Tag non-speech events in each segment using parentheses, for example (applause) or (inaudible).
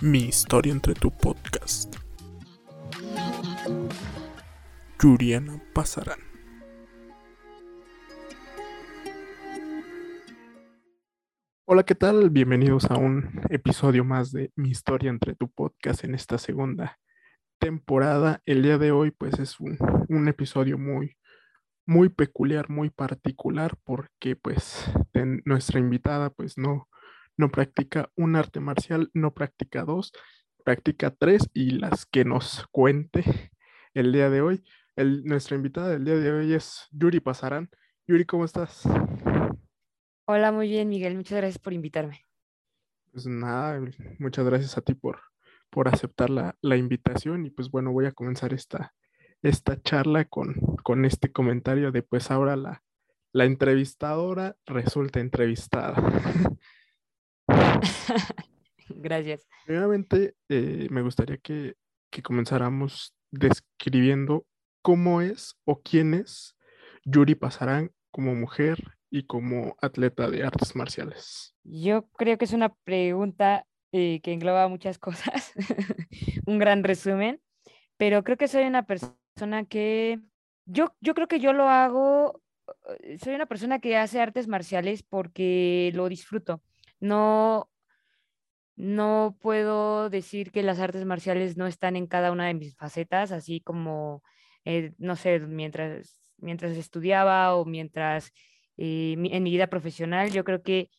Mi historia entre tu podcast. Yuriana Pasarán. Hola, ¿qué tal? Bienvenidos a un episodio más de Mi historia entre tu podcast en esta segunda temporada. El día de hoy, pues es un, episodio muy, muy peculiar, muy particular, porque pues nuestra invitada, pues no, no practica un arte marcial, no practica dos, practica tres y las que nos cuente el día de hoy. El, nuestra invitada del día de hoy es Yuri Pasarán. Yuri, ¿cómo estás? Hola, muy bien, Miguel. Muchas gracias por invitarme. Pues nada, muchas gracias a ti por, por aceptar la, la invitación y pues bueno, voy a comenzar esta, esta charla con, con este comentario de pues ahora la, la entrevistadora resulta entrevistada. (laughs) (laughs) Gracias. Primeramente, eh, me gustaría que, que, comenzáramos describiendo cómo es o quién es Yuri Pasarán como mujer y como atleta de artes marciales. Yo creo que es una pregunta eh, que engloba muchas cosas, (laughs) un gran resumen, pero creo que soy una persona que, yo, yo creo que yo lo hago, eh, soy una persona que hace artes marciales porque lo disfruto no, no puedo decir que las artes marciales no están en cada una de mis facetas, así como, eh, no sé, mientras, mientras estudiaba o mientras eh, en mi vida profesional, yo creo que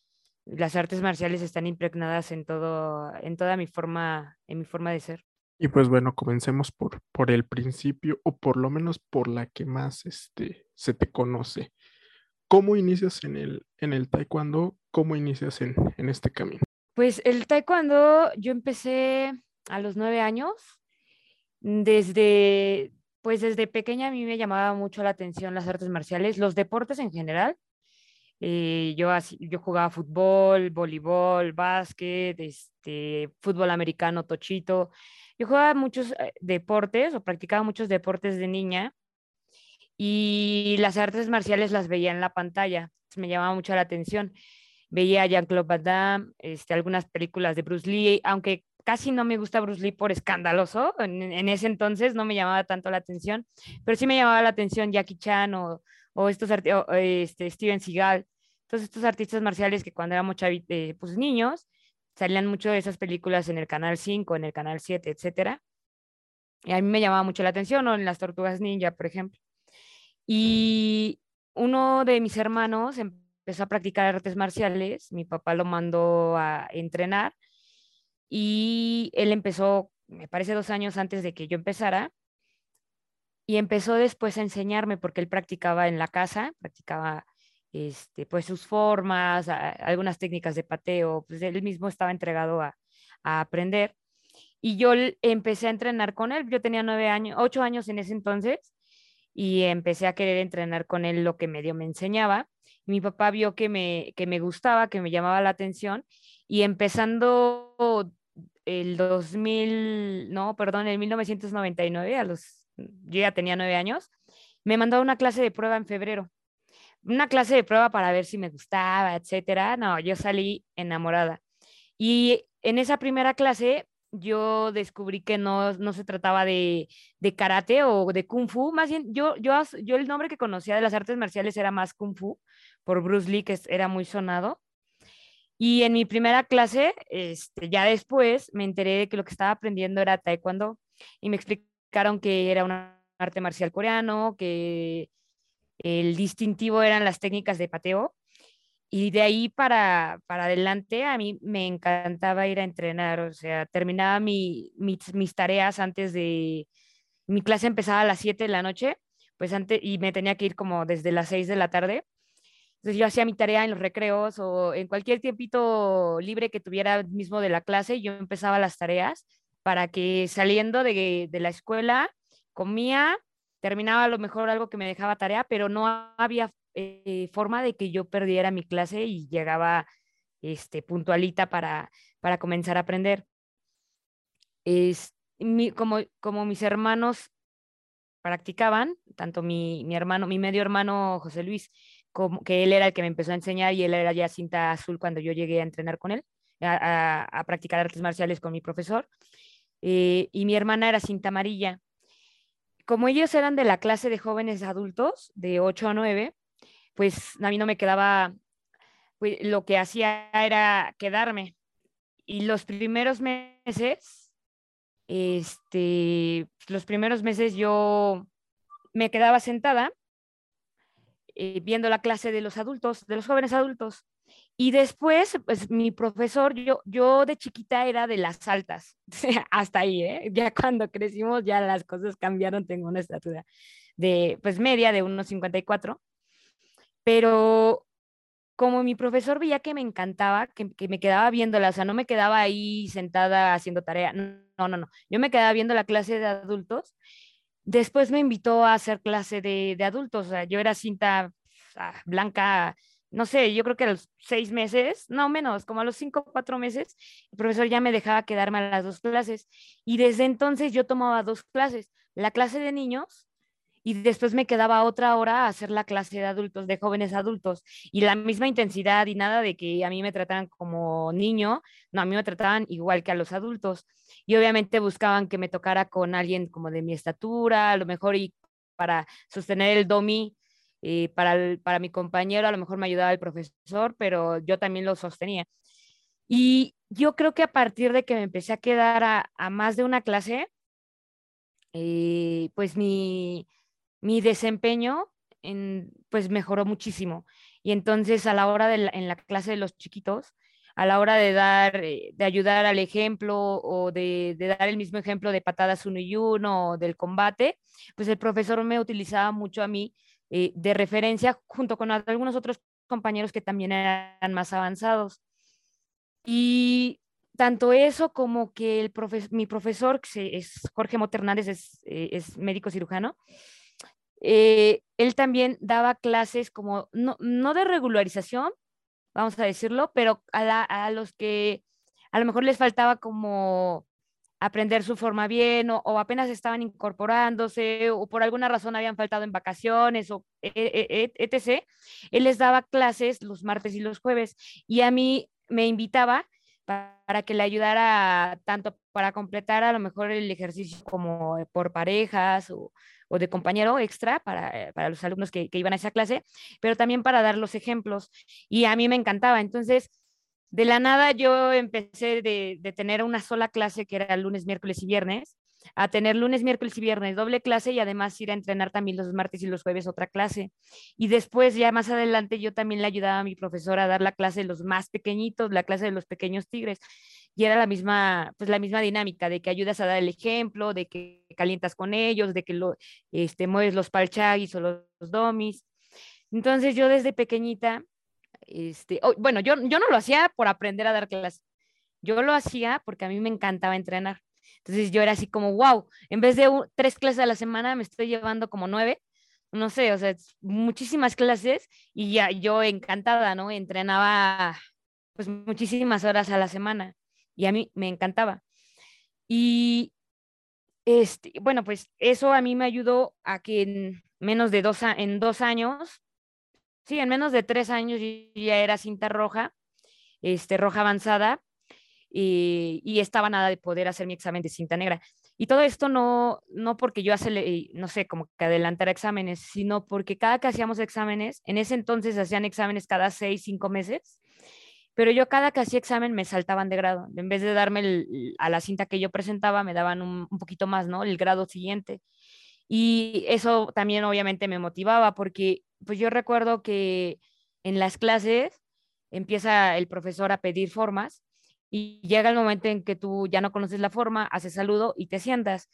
las artes marciales están impregnadas en todo, en toda mi forma, en mi forma de ser. Y pues bueno, comencemos por, por el principio, o por lo menos por la que más este, se te conoce. ¿Cómo inicias en el, en el taekwondo? ¿Cómo inicias en, en este camino? Pues el taekwondo yo empecé a los nueve años. Desde, pues desde pequeña a mí me llamaba mucho la atención las artes marciales, los deportes en general. Eh, yo, así, yo jugaba fútbol, voleibol, básquet, este, fútbol americano, tochito. Yo jugaba muchos eh, deportes o practicaba muchos deportes de niña y las artes marciales las veía en la pantalla, me llamaba mucho la atención. Veía a Jean-Claude Van Damme, este, algunas películas de Bruce Lee, aunque casi no me gusta Bruce Lee por escandaloso, en, ese entonces no me llamaba tanto la atención, pero sí me llamaba la atención Jackie Chan o, o estos este, Steven Seagal, todos estos artistas marciales que cuando éramos eh, pues, niños, salían mucho de esas películas en el Canal 5, en el Canal 7, etcétera. Y a mí me llamaba mucho la atención, o en las Tortugas Ninja, por ejemplo. Y uno de mis hermanos empezó a practicar artes marciales, mi papá lo mandó a entrenar y él empezó, me parece, dos años antes de que yo empezara. Y empezó después a enseñarme porque él practicaba en la casa, practicaba este, pues sus formas, algunas técnicas de pateo, pues él mismo estaba entregado a, a aprender. Y yo empecé a entrenar con él, yo tenía nueve años, ocho años en ese entonces, y empecé a querer entrenar con él lo que medio me enseñaba. Mi papá vio que me, que me gustaba, que me llamaba la atención y empezando el 2000, no, perdón, el 1999, a los, yo ya tenía nueve años, me mandó una clase de prueba en febrero. Una clase de prueba para ver si me gustaba, etcétera. No, yo salí enamorada. Y en esa primera clase yo descubrí que no, no se trataba de, de, karate o de kung fu, más bien yo, yo, yo el nombre que conocía de las artes marciales era más kung fu, por Bruce Lee, que era muy sonado. Y en mi primera clase, este, ya después, me enteré de que lo que estaba aprendiendo era taekwondo y me explicaron que era un arte marcial coreano, que el distintivo eran las técnicas de pateo y de ahí para, para adelante a mí me encantaba ir a entrenar, o sea, terminaba mi, mis, tareas antes de, mi clase empezaba a las 7 de la noche, pues antes, y me tenía que ir como desde las 6 de la tarde. Entonces yo hacía mi tarea en los recreos o en cualquier tiempito libre que tuviera mismo de la clase, yo empezaba las tareas para que saliendo de, de la escuela comía, terminaba a lo mejor algo que me dejaba tarea, pero no había eh, forma de que yo perdiera mi clase y llegaba este, puntualita para, para comenzar a aprender. Es, como, como mis hermanos practicaban, tanto mi, mi, hermano, mi medio hermano José Luis, como que él era el que me empezó a enseñar y él era ya cinta azul cuando yo llegué a entrenar con él, a, practicar artes marciales con mi profesor. Eh, y mi hermana era cinta amarilla. Como ellos eran de la clase de jóvenes adultos, de 8 a 9, pues a mí no me quedaba, pues, lo que hacía era quedarme. Y los primeros meses, este, los primeros meses yo me quedaba sentada eh, viendo la clase de los adultos, de los jóvenes adultos. Y después, pues mi profesor, yo, yo de chiquita era de las altas, (laughs) hasta ahí, ¿eh? Ya cuando crecimos ya las cosas cambiaron, tengo una estatura de, pues media, de 1,54. Pero como mi profesor veía que me encantaba, que, me quedaba viéndola, o sea, no me quedaba ahí sentada haciendo tarea, no, no, no, yo me quedaba viendo la clase de adultos Después me invitó a hacer clase de, adultos. O sea, yo era cinta blanca, no sé, yo creo que a los seis meses, no menos, como a los cinco o cuatro meses, el profesor ya me dejaba quedarme a las dos clases. Y desde entonces yo tomaba dos clases, la clase de niños y después me quedaba otra hora a hacer la clase de adultos, de jóvenes adultos, y la misma intensidad y nada de que a mí me trataran como niño, no, a mí me trataban igual que a los adultos. Y obviamente buscaban que me tocara con alguien como de mi estatura, a lo mejor y para sostener el domi. Eh, para, para mi compañero a lo mejor me ayudaba el profesor, pero yo también lo sostenía. Y yo creo que a partir de que me empecé a quedar a, más de una clase, eh, pues mi, mi desempeño pues mejoró muchísimo. Y entonces a la hora de en la clase de los chiquitos, a la hora de dar, eh, de ayudar al ejemplo o de, dar el mismo ejemplo de patadas uno y uno o del combate, pues el profesor me utilizaba mucho a mí eh, de referencia junto con algunos otros compañeros que también eran más avanzados. Y tanto eso como que el mi profesor, que es Jorge Moternández, es, eh, es médico cirujano, eh, él también daba clases como, no, de regularización, vamos a decirlo, pero a, los que a lo mejor les faltaba como aprender su forma bien o, apenas estaban incorporándose o por alguna razón habían faltado en vacaciones o e, e, e, etc. Él les daba clases los martes y los jueves y a mí me invitaba para que le ayudara tanto para completar a lo mejor el ejercicio como por parejas o, o de compañero extra para, para los alumnos que, que, iban a esa clase, pero también para dar los ejemplos. Y a mí me encantaba. Entonces, de la nada yo empecé de, de tener una sola clase que era lunes, miércoles y viernes, a tener lunes, miércoles y viernes doble clase y además ir a entrenar también los martes y los jueves otra clase. Y después ya más adelante yo también le ayudaba a mi profesora a dar la clase de los más pequeñitos, la clase de los pequeños tigres y era la misma, pues la misma dinámica de que ayudas a dar el ejemplo, de que calientas con ellos, de que lo, este, mueves los palchagis o los, domis. Entonces yo desde pequeñita, este, bueno, yo, yo no lo hacía por aprender a dar clases, yo lo hacía porque a mí me encantaba entrenar. Entonces yo era así como, wow, en vez de tres clases a la semana me estoy llevando como nueve, no sé, o sea, muchísimas clases y ya yo encantada, ¿no? Entrenaba pues muchísimas horas a la semana y a mí me encantaba. Y este, bueno, pues eso a mí me ayudó a que en menos de dos, en dos años, sí, en menos de tres años ya era cinta roja, este, roja avanzada, y, estaba nada de poder hacer mi examen de cinta negra. Y todo esto no, no porque yo hace, no sé, como que adelantara exámenes, sino porque cada que hacíamos exámenes, en ese entonces hacían exámenes cada seis, cinco meses, pero yo cada que hacía examen me saltaban de grado. En vez de darme a la cinta que yo presentaba, me daban un, poquito más, ¿no? El grado siguiente. Y eso también obviamente me motivaba porque pues yo recuerdo que en las clases empieza el profesor a pedir formas y llega el momento en que tú ya no conoces la forma, haces saludo y te sientas.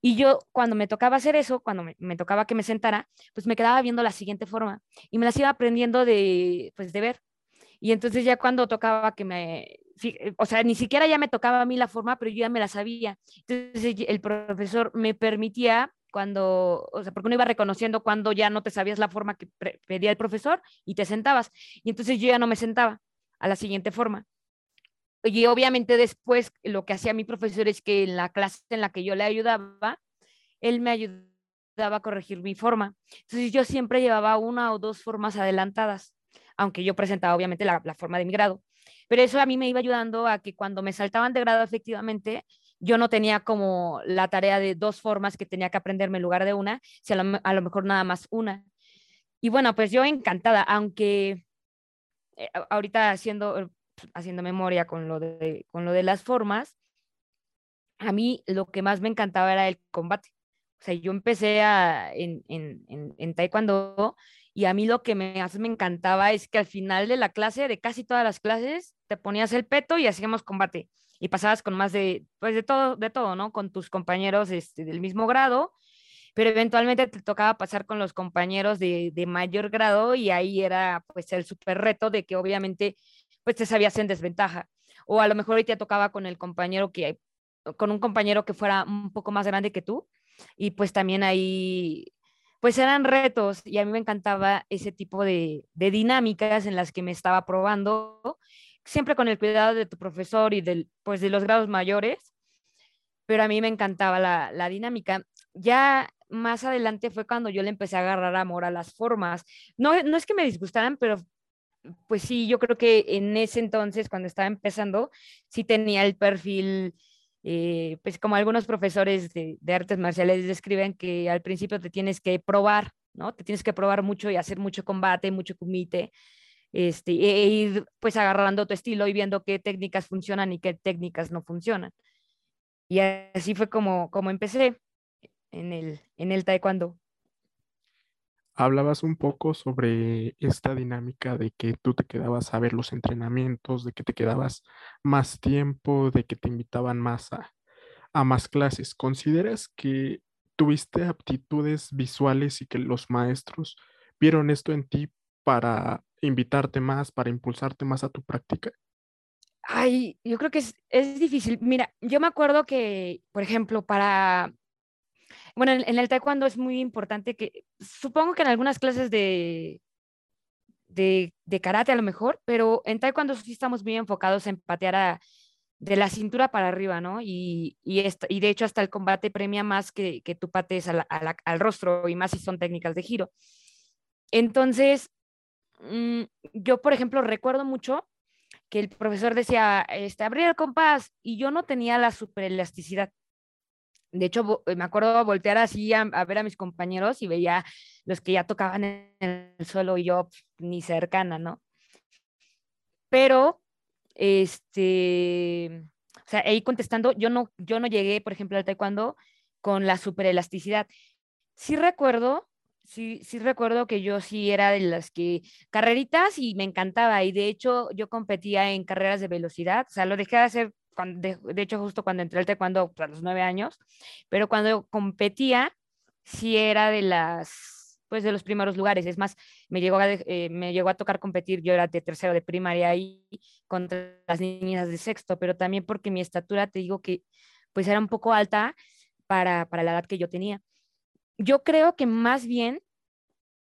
Y yo cuando me tocaba hacer eso, cuando me, me, tocaba que me sentara, pues me quedaba viendo la siguiente forma y me las iba aprendiendo de, pues de ver. Y entonces ya cuando tocaba que me, o sea, ni siquiera ya me tocaba a mí la forma, pero yo ya me la sabía. Entonces el profesor me permitía cuando, o sea, porque uno iba reconociendo cuando ya no te sabías la forma que pedía el profesor y te sentabas. Y entonces yo ya no me sentaba a la siguiente forma. Y obviamente después lo que hacía mi profesor es que en la clase en la que yo le ayudaba, él me ayudaba a corregir mi forma. Entonces yo siempre llevaba una o dos formas adelantadas aunque yo presentaba obviamente la, forma de mi grado. pero eso a mí me iba ayudando a que cuando me saltaban de grado efectivamente, yo no tenía como la tarea de dos formas que tenía que aprenderme en lugar de una, si a lo, a lo mejor nada más una. Y bueno, pues yo encantada, aunque eh, ahorita haciendo, haciendo memoria con lo, de, con lo de las formas, a mí lo que más me encantaba era el combate. O sea, yo empecé a, en, en, en, taekwondo y a mí lo que me, me encantaba es que al final de la clase, de casi todas las clases, te ponías el peto y hacíamos combate. Y pasabas con más de, pues de todo, de todo, ¿no? Con tus compañeros este, del mismo grado, pero eventualmente te tocaba pasar con los compañeros de, de mayor grado y ahí era pues el súper reto de que obviamente pues te sabías en desventaja. O a lo mejor hoy te tocaba con el compañero que, con un compañero que fuera un poco más grande que tú y pues también ahí, pues eran retos y a mí me encantaba ese tipo de, dinámicas en las que me estaba probando, siempre con el cuidado de tu profesor y del, pues de los grados mayores, pero a mí me encantaba la, la dinámica. Ya más adelante fue cuando yo le empecé a agarrar amor a las formas. No, no es que me disgustaran, pero pues sí, yo creo que en ese entonces, cuando estaba empezando, sí tenía el perfil eh, pues como algunos profesores de, artes marciales describen que al principio te tienes que probar, ¿no? Te tienes que probar mucho y hacer mucho combate, mucho kumite, este, e, e ir pues agarrando tu estilo y viendo qué técnicas funcionan y qué técnicas no funcionan. Y así fue como, como empecé en el, en el taekwondo. Hablabas un poco sobre esta dinámica de que tú te quedabas a ver los entrenamientos, de que te quedabas más tiempo, de que te invitaban más a, más clases. ¿Consideras que tuviste aptitudes visuales y que los maestros vieron esto en ti para invitarte más, para impulsarte más a tu práctica? Ay, yo creo que es, es difícil. Mira, yo me acuerdo que, por ejemplo, para bueno, en, el taekwondo es muy importante que, supongo que en algunas clases de, de, karate a lo mejor, pero en taekwondo sí estamos muy enfocados en patear de la cintura para arriba, ¿no? Y, y, y de hecho hasta el combate premia más que, que tú pates al rostro y más si son técnicas de giro. Entonces, mm, yo, por ejemplo, recuerdo mucho que el profesor decía, este, abrir el compás, y yo no tenía la superelasticidad. De hecho, me acuerdo voltear así a, ver a mis compañeros y veía los que ya tocaban en el suelo y yo ni cercana, ¿no? Pero, este, o sea, ahí contestando, yo no, yo no llegué, por ejemplo, al taekwondo con la superelasticidad. Sí recuerdo, sí, sí recuerdo que yo sí era de las que carreritas y me encantaba y de hecho yo competía en carreras de velocidad, o sea, lo dejé de hacer de, hecho justo cuando entré al taekwondo pues, a los nueve años, pero cuando competía sí era de las, pues de los primeros lugares. Es más, me llegó a, eh, me llegó a tocar competir, yo era de tercero de primaria ahí contra las niñas de sexto, pero también porque mi estatura, te digo que pues era un poco alta para, para la edad que yo tenía. Yo creo que más bien,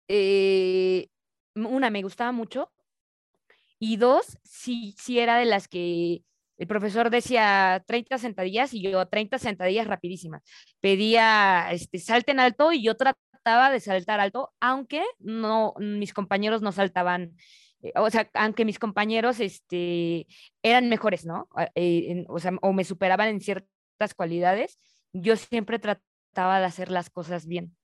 eh, una, me gustaba mucho, y dos, sí, sí era de las que el profesor decía 30 sentadillas y yo 30 sentadillas rapidísimas. Pedía, este, salten alto y yo trataba de saltar alto, aunque no, mis compañeros no saltaban, eh, o sea, aunque mis compañeros este, eran mejores, ¿no? Eh, o sea, o me superaban en ciertas cualidades, yo siempre trataba de hacer las cosas bien.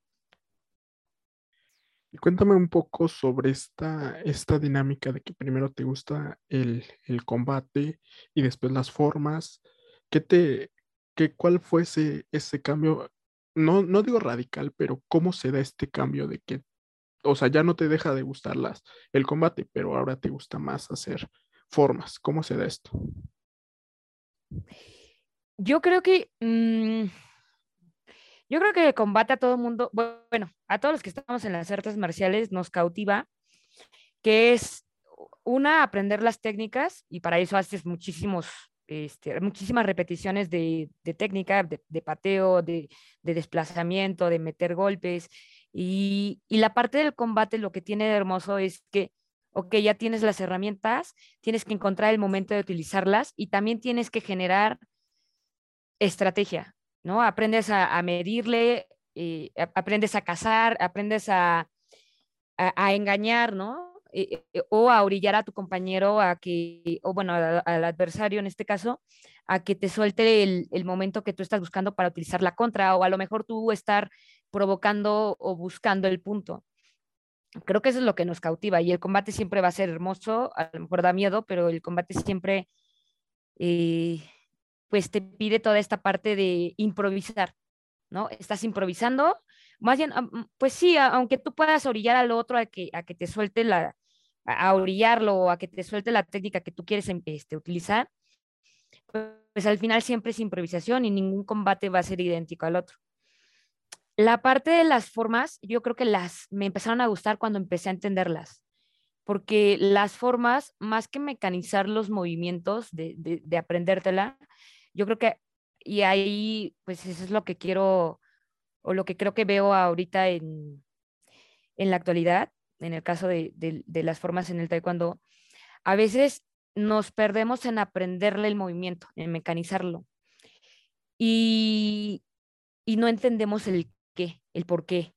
Cuéntame un poco sobre esta, esta dinámica de que primero te gusta el, combate y después las formas. ¿Qué te, qué, ¿Cuál fue ese, ese cambio? No, no digo radical, pero ¿cómo se da este cambio de que, o sea, ya no te deja de gustar las, el combate, pero ahora te gusta más hacer formas? ¿Cómo se da esto? Yo creo que... Mm, yo creo que el combate a todo el mundo, bueno, a todos los que estamos en las artes marciales nos cautiva, que es una, aprender las técnicas y para eso haces muchísimos, este, muchísimas repeticiones de, técnica, de, pateo, de, desplazamiento, de meter golpes. Y, y la parte del combate lo que tiene de hermoso es que, ok, ya tienes las herramientas, tienes que encontrar el momento de utilizarlas y también tienes que generar estrategia. ¿No? Aprendes a, medirle, y aprendes a cazar, aprendes a, a, engañar, ¿no? eh, eh, o a orillar a tu compañero a que, o bueno, al adversario en este caso, a que te suelte el, el, momento que tú estás buscando para utilizar la contra, o a lo mejor tú estar provocando o buscando el punto. Creo que eso es lo que nos cautiva y el combate siempre va a ser hermoso, a lo mejor da miedo, pero el combate siempre, eh, pues te pide toda esta parte de improvisar, ¿no? Estás improvisando más bien, pues sí, aunque tú puedas orillar al otro a que, a que te suelte la, a orillarlo o a que te suelte la técnica que tú quieres em, este, utilizar, pues al final siempre es improvisación y ningún combate va a ser idéntico al otro. La parte de las formas, yo creo que las me empezaron a gustar cuando empecé a entenderlas, porque las formas, más que mecanizar los movimientos de, de, de aprendértela, yo creo que, y ahí, pues eso es lo que quiero o lo que creo que veo ahorita en, en la actualidad, en el caso de, de, las formas en el taekwondo, a veces nos perdemos en aprenderle el movimiento, en mecanizarlo. Y, y no entendemos el qué, el por qué.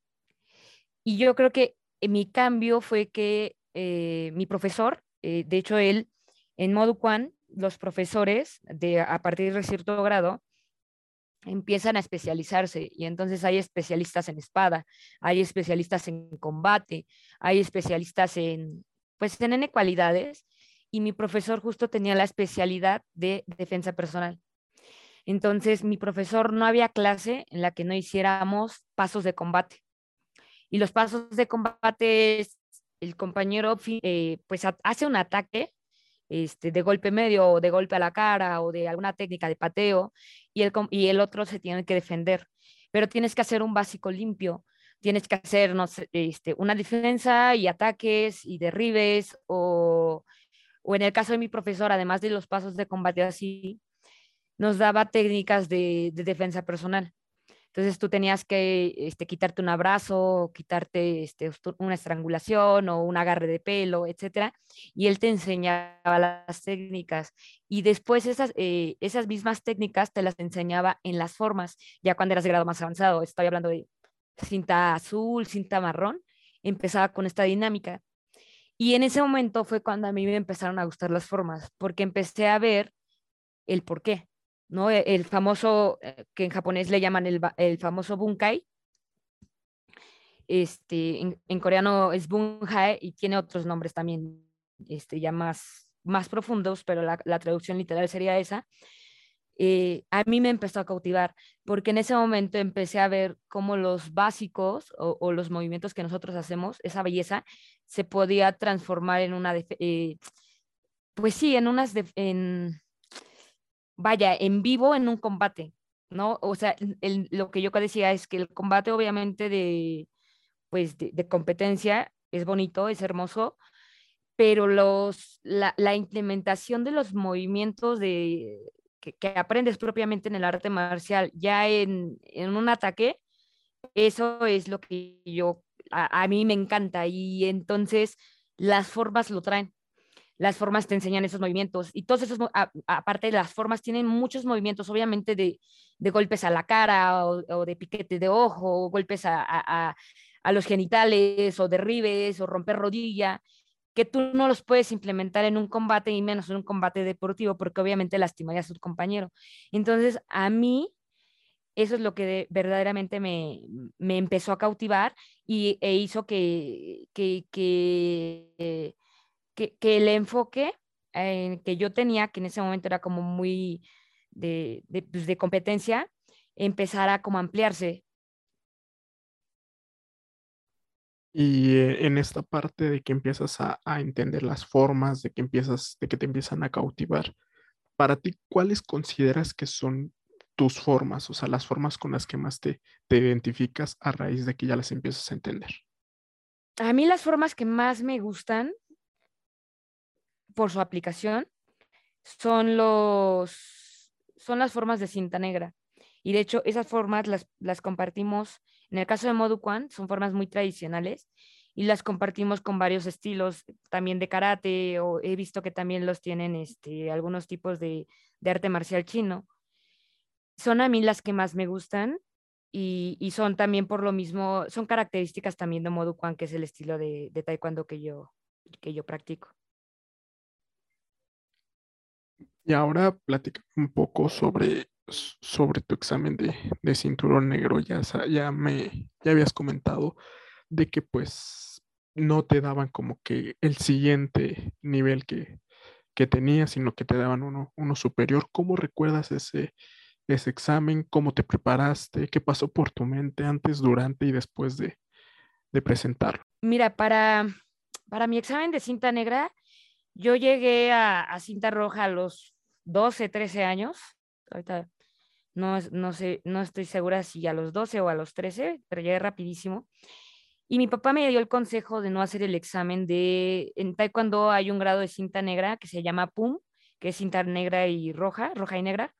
Y yo creo que mi cambio fue que eh, mi profesor, eh, de hecho él, en Modu Quan, los profesores de a partir de cierto grado empiezan a especializarse y entonces hay especialistas en espada, hay especialistas en combate, hay especialistas en, pues, en N cualidades y mi profesor justo tenía la especialidad de defensa personal. Entonces, mi profesor no había clase en la que no hiciéramos pasos de combate. Y los pasos de combate es el compañero eh, pues hace un ataque este, de golpe medio o de golpe a la cara o de alguna técnica de pateo y el, y el otro se tiene que defender. Pero tienes que hacer un básico limpio, tienes que hacer no este, una defensa y ataques y derribes o, o en el caso de mi profesor, además de los pasos de combate así, nos daba técnicas de defensa personal. Entonces tú tenías que este, quitarte un abrazo, quitarte este, una estrangulación o un agarre de pelo, etcétera, y él te enseñaba las técnicas. Y después esas, eh, esas mismas técnicas te las enseñaba en las formas, ya cuando eras de grado más avanzado. Estoy hablando de cinta azul, cinta marrón, empezaba con esta dinámica. Y en ese momento fue cuando a mí me empezaron a gustar las formas, porque empecé a ver el por qué. ¿No? E, el famoso, eh, que en japonés le llaman el, el famoso bunkai, este, en, coreano es bunhae y tiene otros nombres también, este, ya más, más profundos, pero la, la traducción literal sería esa. Eh, a mí me empezó a cautivar, porque en ese momento empecé a ver cómo los básicos o, o los movimientos que nosotros hacemos, esa belleza, se podía transformar en una, eh, pues sí, en unas, en, vaya, en vivo en un combate, ¿no? O sea, lo que yo decía es que el combate obviamente de, pues, de, competencia es bonito, es hermoso, pero los, la, implementación de los movimientos de, que, aprendes propiamente en el arte marcial ya en, un ataque, eso es lo que yo, a mí me encanta y entonces las formas lo traen las formas te enseñan esos movimientos y todos esos, aparte de las formas, tienen muchos movimientos, obviamente de, golpes a la cara o, de piquete de ojo, o golpes a, a, a, los genitales o derribes o romper rodilla, que tú no los puedes implementar en un combate y menos en un combate deportivo porque obviamente lastimarías a tu compañero. Entonces, a mí, eso es lo que verdaderamente me, me, empezó a cautivar y, e hizo que que, el enfoque eh, que yo tenía, que en ese momento era como muy de, de, pues, de competencia, empezara como a ampliarse. Y eh, en esta parte de que empiezas a, a, entender las formas, de que empiezas, de que te empiezan a cautivar, para ti, ¿cuáles consideras que son tus formas? O sea, las formas con las que más te, te identificas a raíz de que ya las empiezas a entender. A mí las formas que más me gustan por su aplicación son, los, son las formas de cinta negra. Y de hecho, esas formas las, las compartimos, en el caso de Modu Quan, son formas muy tradicionales y las compartimos con varios estilos, también de karate, o he visto que también los tienen este, algunos tipos de, de arte marcial chino. Son a mí las que más me gustan y, y, son también por lo mismo, son características también de Modu Quan, que es el estilo de, de taekwondo que yo, que yo practico. Y ahora platica un poco sobre, sobre tu examen de, de cinturón negro. Ya, ya me ya habías comentado de que pues no te daban como que el siguiente nivel que, que tenías, sino que te daban uno, uno superior. ¿Cómo recuerdas ese, ese examen? ¿Cómo te preparaste? ¿Qué pasó por tu mente antes, durante y después de, de presentarlo? Mira, para, para mi examen de cinta negra, yo llegué a, cinta roja a los 12, 13 años. Ahorita no, no, sé, no estoy segura si a los 12 o a los 13, pero llegué rapidísimo. Y mi papá me dio el consejo de no hacer el examen de, en taekwondo hay un grado de cinta negra que se llama PUM, que es cinta negra y roja, roja y negra.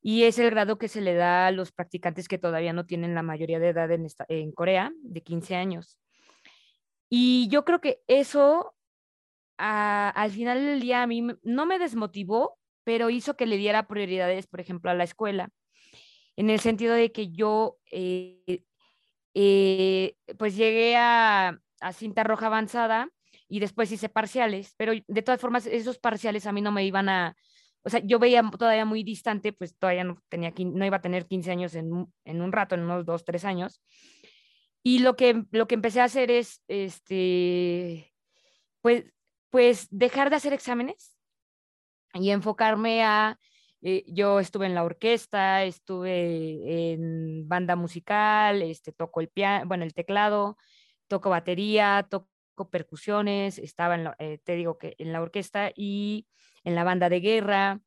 Y es el grado que se le da a los practicantes que todavía no tienen la mayoría de edad en, en Corea, de 15 años. Y yo creo que eso al final del día a mí no me desmotivó, pero hizo que le diera prioridades, por ejemplo, a la escuela, en el sentido de que yo, eh, eh, pues llegué a, a cinta roja avanzada y después hice parciales, pero de todas formas esos parciales a mí no me iban a, o sea, yo veía todavía muy distante, pues todavía no, tenía, no iba a tener 15 años en, en un rato, en unos dos, tres años. Y lo que, lo que empecé a hacer es, este, pues, pues dejar de hacer exámenes y enfocarme a, eh, yo estuve en la orquesta, estuve en banda musical, este, toco el piano, bueno, el teclado, toco batería, toco percusiones, estaba, en eh, te digo que en la orquesta y en la banda de guerra,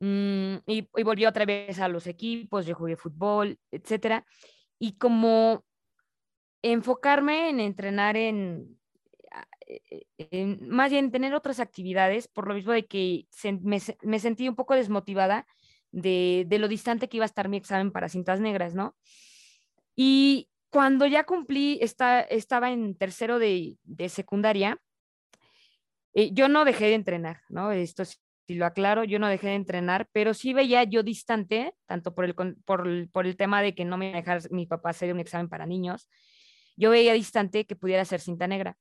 mm, y, y volví otra vez a los equipos, yo jugué fútbol, etcétera. Y como enfocarme en entrenar en, eh, más bien tener otras actividades, por lo mismo de que me, sentí un poco desmotivada de, lo distante que iba a estar mi examen para cintas negras, ¿no? Y cuando ya cumplí, estaba en tercero de, secundaria, eh, yo no dejé de entrenar, ¿no? Esto si lo aclaro, yo no dejé de entrenar, pero sí veía yo distante, tanto por el, por por el tema de que no me iba a dejar mi papá hacer un examen para niños, yo veía distante que pudiera ser cinta negra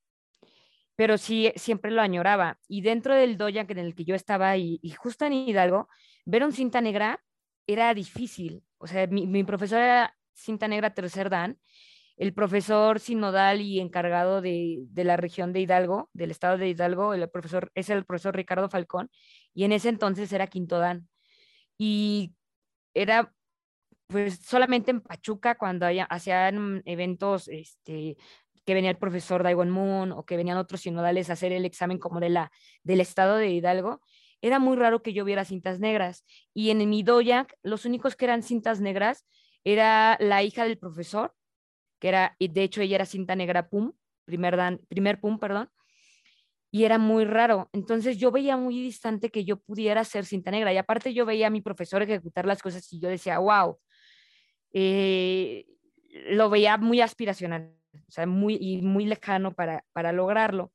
pero sí siempre lo añoraba. Y dentro del doya en el que yo estaba y, justo en Hidalgo, ver un cinta negra era difícil. O sea, mi, mi profesor era cinta negra tercer dan, el profesor sinodal y encargado de, de, la región de Hidalgo, del estado de Hidalgo, el profesor, es el profesor Ricardo Falcón, y en ese entonces era quinto dan. Y era pues solamente en Pachuca cuando hacían eventos este, que venía el profesor Daigon Moon o que venían otros sinodales a hacer el examen como de la, del estado de Hidalgo, era muy raro que yo viera cintas negras. Y en mi doyak, los únicos que eran cintas negras era la hija del profesor, que era, y de hecho ella era cinta negra PUM, primer, dan, primer PUM, perdón, y era muy raro. Entonces yo veía muy distante que yo pudiera ser cinta negra. Y aparte yo veía a mi profesor ejecutar las cosas y yo decía, wow, eh, lo veía muy aspiracional o sea, muy, y muy lejano para, para lograrlo.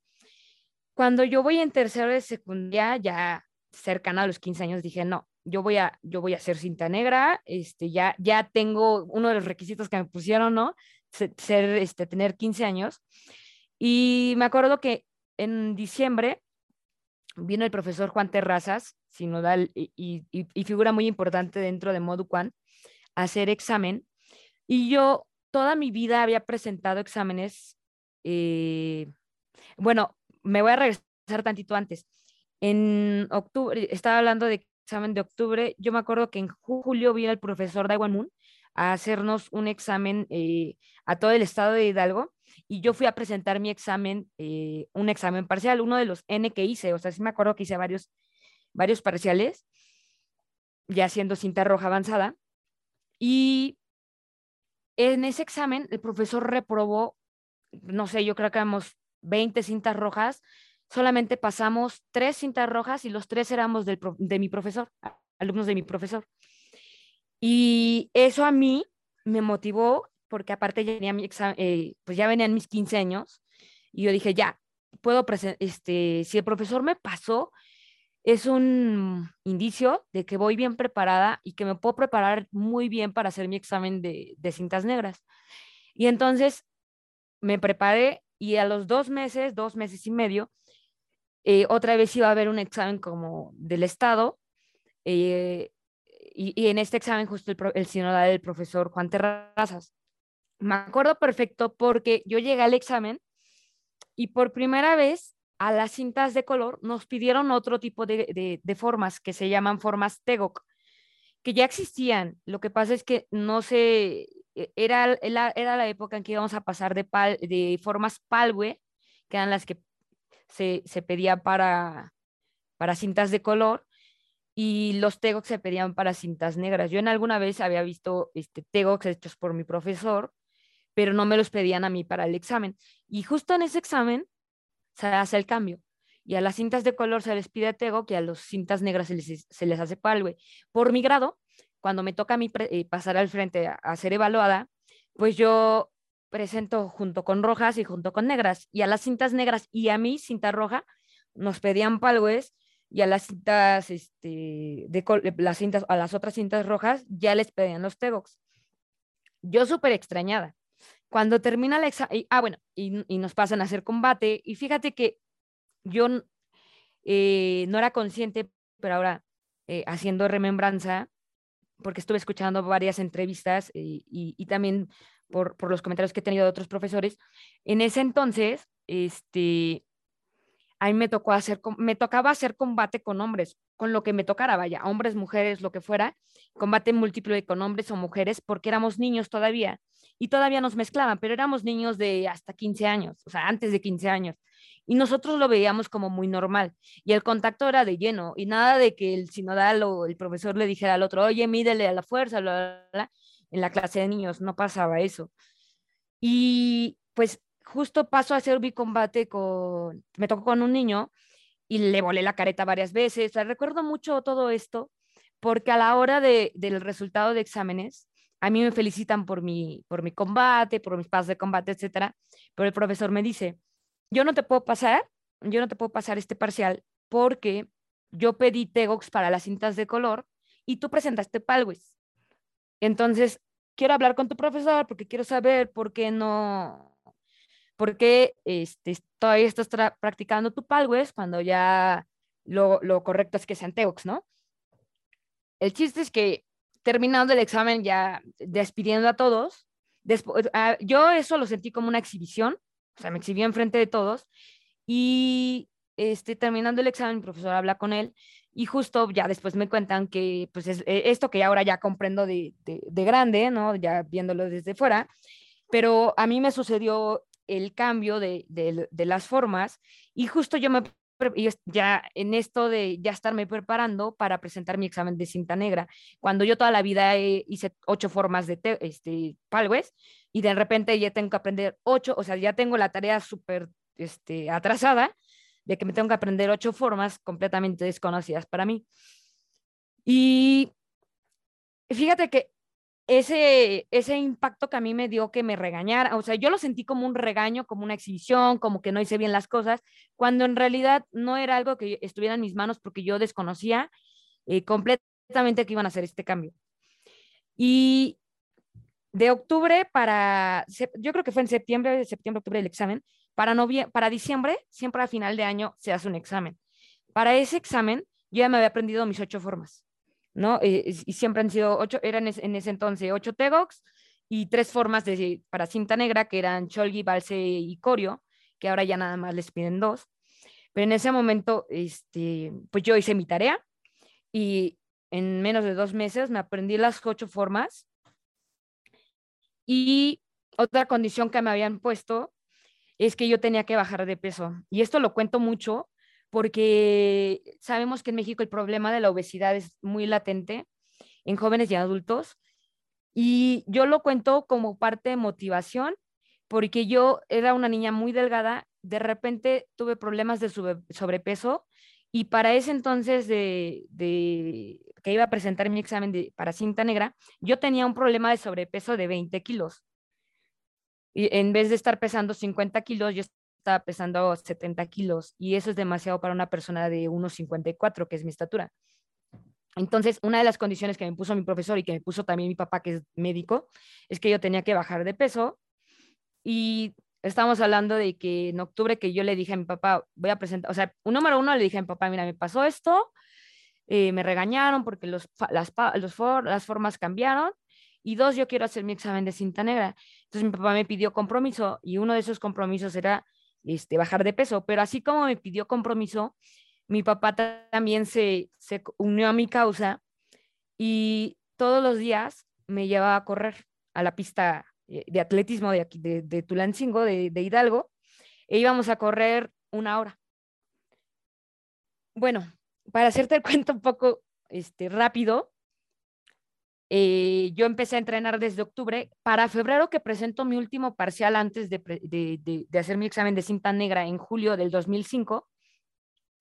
Cuando yo voy en tercero de secundaria, ya cercana a los 15 años, dije, no, yo voy a, yo voy a hacer cinta negra, este, ya, ya tengo uno de los requisitos que me pusieron, ¿no? Ser, este, tener 15 años. Y me acuerdo que en diciembre vino el profesor Juan Terrazas, sinodal y, y, y figura muy importante dentro de Moduquan, a hacer examen. Y yo toda mi vida había presentado exámenes. Eh, bueno, me voy a regresar tantito antes. En octubre, estaba hablando de examen de octubre, yo me acuerdo que en julio vino el profesor Daiwan Moon a hacernos un examen eh, a todo el estado de Hidalgo y yo fui a presentar mi examen, eh, un examen parcial, uno de los N que hice, o sea, sí me acuerdo que hice varios, varios parciales, ya siendo cinta roja avanzada, y en ese examen, el profesor reprobó, no sé, yo creo que éramos 20 cintas rojas, solamente pasamos tres cintas rojas y los tres éramos de mi profesor, alumnos de mi profesor. Y eso a mí me motivó porque aparte ya venía mi eh, pues ya venían mis 15 años y yo dije, ya, puedo este, si el profesor me pasó, es un indicio de que voy bien preparada y que me puedo preparar muy bien para hacer mi examen de, cintas negras. Y entonces me preparé y a los dos meses, dos meses y medio, eh, otra vez iba a haber un examen como del Estado. Eh, y, en este examen justo el, el sinodal del profesor Juan Terrazas. Me acuerdo perfecto porque yo llegué al examen y por primera vez a las cintas de color nos pidieron otro tipo de, de, formas que se llaman formas TEGOC, que ya existían. Lo que pasa es que no se, e, era, era, la época en que íbamos a pasar de, de formas palwe, que eran las que se, se pedían para, para cintas de color, y los tegox se pedían para cintas negras. Yo en alguna vez había visto este, tegox hechos por mi profesor, pero no me los pedían a mí para el examen. Y justo en ese examen se hace el cambio. Y a las cintas de color se les pide tego, que a las cintas negras se les, hace palwe. Por mi grado, cuando me toca a mí eh, pasar al frente a, ser evaluada, pues yo presento junto con rojas y junto con negras. Y a las cintas negras y a mí, cinta roja, nos pedían palwes y a las cintas, este, de, las cintas, a las otras cintas rojas ya les pedían los tegox. Yo súper extrañada. Cuando termina el examen, ah, bueno, y, y, nos pasan a hacer combate, y fíjate que yo eh, no era consciente, pero ahora eh, haciendo remembranza, porque estuve escuchando varias entrevistas y, y, y también por, por, los comentarios que he tenido de otros profesores, en ese entonces, este, a mí me tocó hacer, me tocaba hacer combate con hombres, con lo que me tocara, vaya, hombres, mujeres, lo que fuera, combate múltiplo con hombres o mujeres, porque éramos niños todavía y todavía nos mezclaban, pero éramos niños de hasta 15 años, o sea, antes de 15 años. Y nosotros lo veíamos como muy normal. Y el contacto era de lleno, y nada de que el sinodal o el profesor le dijera al otro, oye, mídele a la fuerza, bla, bla, bla. en la clase de niños, no pasaba eso. Y pues justo paso a hacer combate con, me tocó con un niño y le volé la careta varias veces. recuerdo mucho todo esto porque a la hora de, del resultado de exámenes, a mí me felicitan por mi, por mi combate, por mis pasos de combate, etcétera, pero el profesor me dice, yo no te puedo pasar, yo no te puedo pasar este parcial porque yo pedí Tegox para las cintas de color y tú presentaste Palwis. Entonces, quiero hablar con tu profesor porque quiero saber por qué no, porque este, todavía estás practicando tu Palwes cuando ya lo, lo, correcto es que sean Teox, ¿no? El chiste es que terminando el examen, ya despidiendo a todos, después, ah, yo eso lo sentí como una exhibición, o sea, me exhibí enfrente de todos y este, terminando el examen, el profesor habla con él y justo ya después me cuentan que pues es, eh, esto que ahora ya comprendo de, de, de, grande, ¿no? Ya viéndolo desde fuera, pero a mí me sucedió el cambio de, de, las formas y justo yo me ya en esto de ya estarme preparando para presentar mi examen de cinta negra, cuando yo toda la vida hice ocho formas de este, palwes y de repente ya tengo que aprender ocho, o sea, ya tengo la tarea súper este, atrasada de que me tengo que aprender ocho formas completamente desconocidas para mí. Y fíjate que ese, ese impacto que a mí me dio que me regañara, o sea, yo lo sentí como un regaño, como una exhibición, como que no hice bien las cosas, cuando en realidad no era algo que estuviera en mis manos porque yo desconocía eh, completamente que iban a hacer este cambio. Y de octubre para, yo creo que fue en septiembre, de septiembre, octubre el examen, para, para diciembre, siempre a final de año se hace un examen. Para ese examen, yo ya me había aprendido mis ocho formas. ¿No? Eh, y siempre han sido ocho, eran en ese entonces ocho Tegox y tres formas de, para cinta negra que eran Cholgi, Balse y Corio, que ahora ya nada más les piden dos. Pero en ese momento, este, pues yo hice mi tarea y en menos de dos meses me aprendí las ocho formas. Y otra condición que me habían puesto es que yo tenía que bajar de peso. Y esto lo cuento mucho porque sabemos que en México el problema de la obesidad es muy latente en jóvenes y adultos. Y yo lo cuento como parte de motivación, porque yo era una niña muy delgada, de repente tuve problemas de sobrepeso y para ese entonces de, que iba a presentar mi examen de, para cinta negra, yo tenía un problema de sobrepeso de 20 kilos. Y en vez de estar pesando 50 kilos, yo estaba pesando 70 kilos y eso es demasiado para una persona de 1,54, que es mi estatura. Entonces, una de las condiciones que me puso mi profesor y que me puso también mi papá, que es médico, es que yo tenía que bajar de peso y estamos hablando de que en octubre que yo le dije a mi papá, voy a presentar, o sea, un número uno le dije a mi papá, mira, me pasó esto, eh, me regañaron porque los, las, los las formas cambiaron, y dos, yo quiero hacer mi examen de cinta negra. Entonces mi papá me pidió compromiso y uno de esos compromisos era este, bajar de peso, pero así como me pidió compromiso, mi papá también se, unió a mi causa y todos los días me llevaba a correr a la pista eh, de atletismo de aquí, de, Tulancingo, de, de Hidalgo, e íbamos a correr una hora. Bueno, para hacerte el (laughs) cuento un poco este, rápido, eh, yo empecé a entrenar desde octubre. Para febrero, que presento mi último parcial antes de, hacer mi examen de cinta negra en julio del 2005,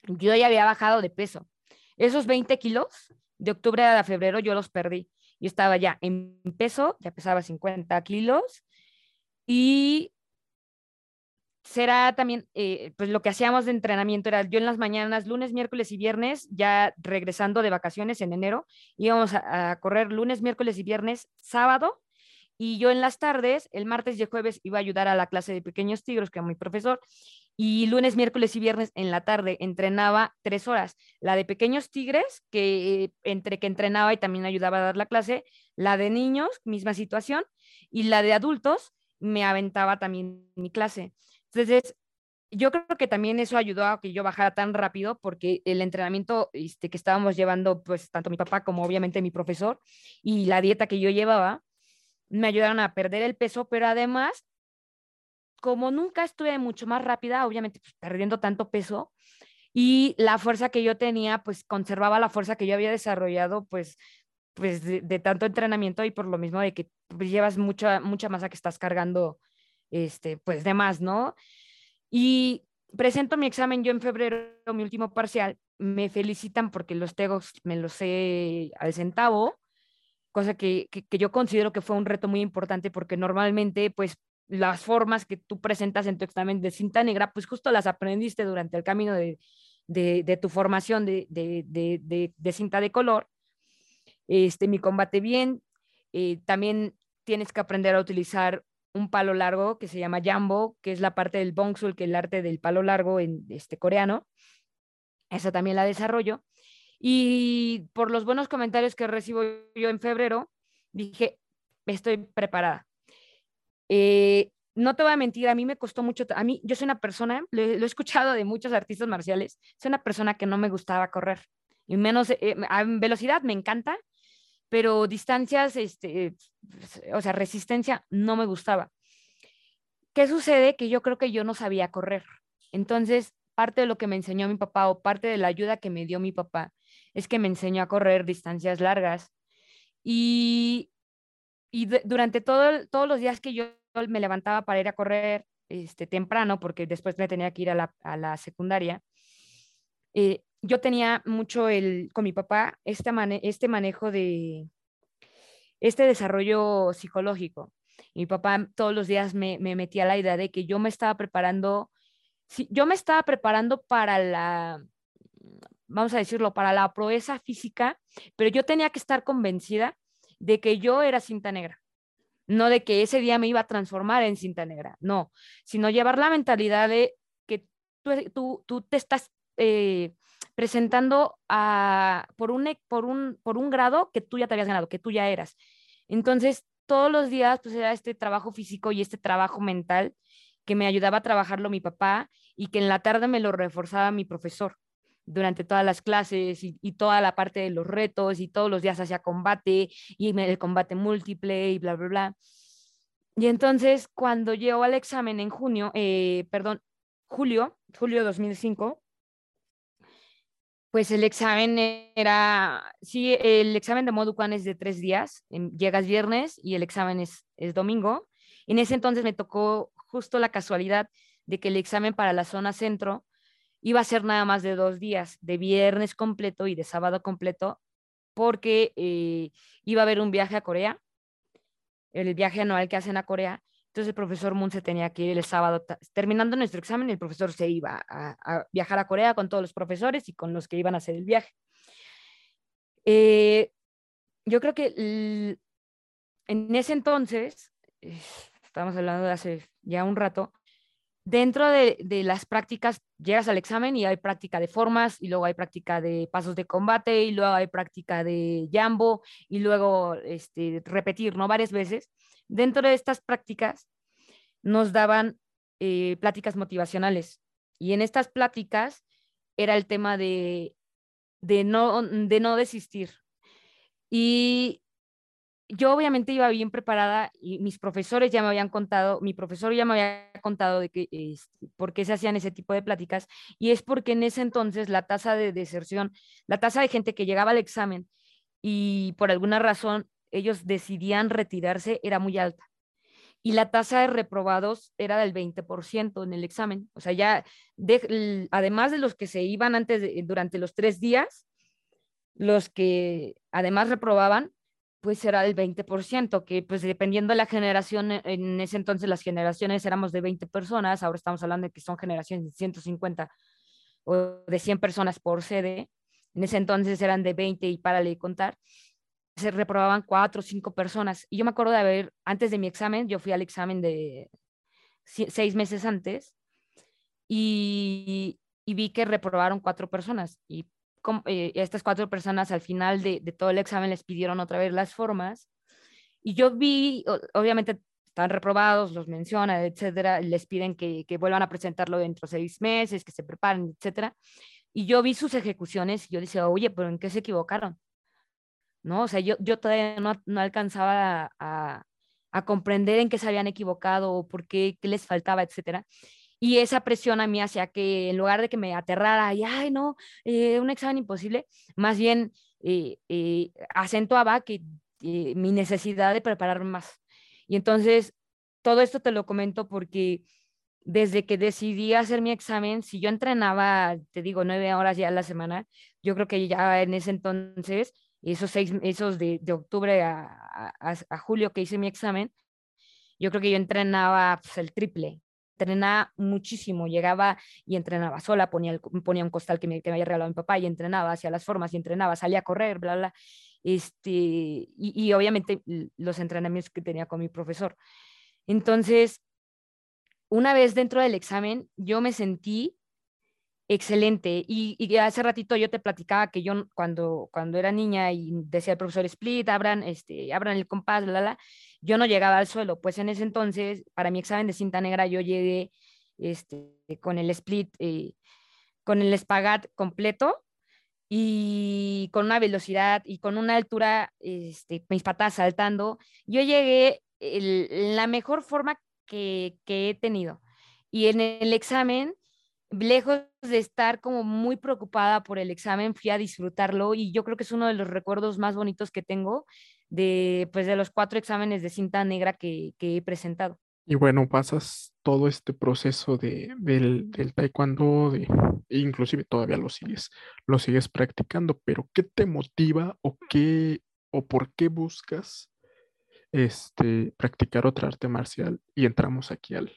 yo ya había bajado de peso. Esos 20 kilos de octubre a febrero yo los perdí. Yo estaba ya en peso, ya pesaba 50 kilos y será también, eh, pues lo que hacíamos de entrenamiento era yo en las mañanas, lunes, miércoles y viernes, ya regresando de vacaciones en enero, íbamos a, correr lunes, miércoles y viernes, sábado, y yo en las tardes, el martes y el jueves iba a ayudar a la clase de pequeños tigros, que era mi profesor, y lunes, miércoles y viernes en la tarde entrenaba tres horas. La de pequeños tigres, que entre que entrenaba y también ayudaba a dar la clase, la de niños, misma situación, y la de adultos, me aventaba también mi clase. Entonces, yo creo que también eso ayudó a que yo bajara tan rápido porque el entrenamiento este, que estábamos llevando, pues tanto mi papá como obviamente mi profesor y la dieta que yo llevaba, me ayudaron a perder el peso, pero además, como nunca estuve mucho más rápida, obviamente pues, perdiendo tanto peso y la fuerza que yo tenía, pues conservaba la fuerza que yo había desarrollado, pues pues de, tanto entrenamiento y por lo mismo de que pues, llevas mucha, mucha masa que estás cargando este, pues de más, ¿no? Y presento mi examen yo en febrero, mi último parcial, me felicitan porque los tegos me los sé al centavo, cosa que, que, yo considero que fue un reto muy importante porque normalmente pues las formas que tú presentas en tu examen de cinta negra, pues justo las aprendiste durante el camino de, de, de tu formación de, de, cinta de color. Este, mi combate bien, eh, también tienes que aprender a utilizar un palo largo que se llama jambo, que es la parte del bongsul, que es el arte del palo largo en este coreano. Esa también la desarrollo. Y por los buenos comentarios que recibo yo en febrero, dije, estoy preparada. Eh, no te voy a mentir, a mí me costó mucho, a mí, yo soy una persona, lo, he escuchado de muchos artistas marciales, soy una persona que no me gustaba correr, y menos eh, en velocidad me encanta, pero distancias, este, o sea, resistencia no me gustaba. ¿Qué sucede? Que yo creo que yo no sabía correr. Entonces, parte de lo que me enseñó mi papá o parte de la ayuda que me dio mi papá es que me enseñó a correr distancias largas. Y, y durante todo, todos los días que yo me levantaba para ir a correr este, temprano, porque después me tenía que ir a la, a la secundaria, eh, yo tenía mucho el, con mi papá este, este manejo de, este desarrollo psicológico. Mi papá todos los días me, me metía la idea de que yo me estaba preparando, si, yo me estaba preparando para la, vamos a decirlo, para la proeza física, pero yo tenía que estar convencida de que yo era cinta negra, no de que ese día me iba a transformar en cinta negra, no, sino llevar la mentalidad de que tú, tú, tú te estás eh, presentando un, por un grado que tú ya te habías ganado, que tú ya eras. Entonces, todos los días, pues era este trabajo físico y este trabajo mental que me ayudaba a trabajarlo mi papá y que en la tarde me lo reforzaba mi profesor durante todas las clases y, toda la parte de los retos y todos los días hacía combate y el combate múltiple y bla, bla, bla. Y entonces cuando llegó al examen en junio, eh, perdón, julio, julio 2005, pues el examen era, sí, el examen de Moducan es de tres días, llegas viernes y el examen es, es domingo. En ese entonces me tocó justo la casualidad de que el examen para la zona centro iba a ser nada más de dos días, de viernes completo y de sábado completo, porque eh, iba a haber un viaje a Corea, el viaje anual que hacen a Corea, entonces el profesor Moon se tenía que ir el sábado, terminando nuestro examen, el profesor se iba a, viajar a Corea con todos los profesores y con los que iban a hacer el viaje. Eh, yo creo que en ese entonces, estamos hablando de hace ya un rato, dentro de, las prácticas llegas al examen y hay práctica de formas y luego hay práctica de pasos de combate y luego hay práctica de jambo y luego este, repetir, ¿no? Varias veces. Dentro de estas prácticas nos daban eh, pláticas motivacionales y en estas pláticas era el tema de, de, no, de no desistir. Y yo obviamente iba bien preparada y mis profesores ya me habían contado, mi profesor ya me había contado de que, este, por qué se hacían ese tipo de pláticas y es porque en ese entonces la tasa de deserción, la tasa de gente que llegaba al examen y por alguna razón ellos decidían retirarse era muy alta. Y la tasa de reprobados era del 20% en el examen. O sea, ya, además de los que se iban antes, durante los tres días, los que además reprobaban, pues era del 20%, que pues dependiendo de la generación, e, en ese entonces las generaciones éramos de 20 personas, ahora estamos hablando de que son generaciones de 150 o de 100 personas por sede, en ese entonces eran de 20 y para de contar, se reprobaban cuatro o cinco personas. Y yo me acuerdo de haber, antes de mi examen, yo fui al examen de seis meses antes y, vi que reprobaron cuatro personas y eh, estas cuatro personas al final de, todo el examen les pidieron otra vez las formas y yo vi, obviamente están reprobados, los mencionan, etcétera, les piden que, vuelvan a presentarlo dentro de seis meses, que se preparen, etcétera. Y yo vi sus ejecuciones y yo decía, oye, pero ¿en qué se equivocaron? ¿No? O sea, yo, yo todavía no, alcanzaba a, a, comprender en qué se habían equivocado o por qué, qué les faltaba, etcétera. Y esa presión a mí hacía que en lugar de que me aterrara y, ay, no, eh, un examen imposible, más bien eh, eh, acentuaba que mi necesidad de prepararme más. Y entonces, todo esto te lo comento porque desde que decidí hacer mi examen, si yo entrenaba, te digo, nueve horas ya a la semana, yo creo que ya en ese entonces, esos seis, esos de, octubre a, a, julio que hice mi examen, yo creo que yo entrenaba pues, el triple, entrenaba muchísimo, llegaba y entrenaba sola, ponía, ponía un costal que me, que me había regalado mi papá y entrenaba, hacía las formas y entrenaba, salía a correr, bla, bla. Este, y, y obviamente los entrenamientos que tenía con mi profesor. Entonces, una vez dentro del examen, yo me sentí excelente. Y, hace ratito yo te platicaba que yo cuando, cuando era niña y decía el profesor Split, abran, este, abran el compás, bla, bla, yo no llegaba al suelo. Pues en ese entonces, para mi examen de cinta negra, yo llegué este, con el split, eh, con el espagat completo y con una velocidad y con una altura, este, mis patas saltando. Yo llegué la mejor forma que he tenido. Y en el examen lejos de estar como muy preocupada por el examen, fui a disfrutarlo y yo creo que es uno de los recuerdos más bonitos que tengo de, pues, de los cuatro exámenes de cinta negra que, he presentado. Y bueno, pasas todo este proceso de, del, del, taekwondo, de, inclusive todavía lo sigues, lo sigues practicando, pero ¿qué te motiva o qué o por qué buscas este, practicar otra arte marcial? Y entramos aquí al,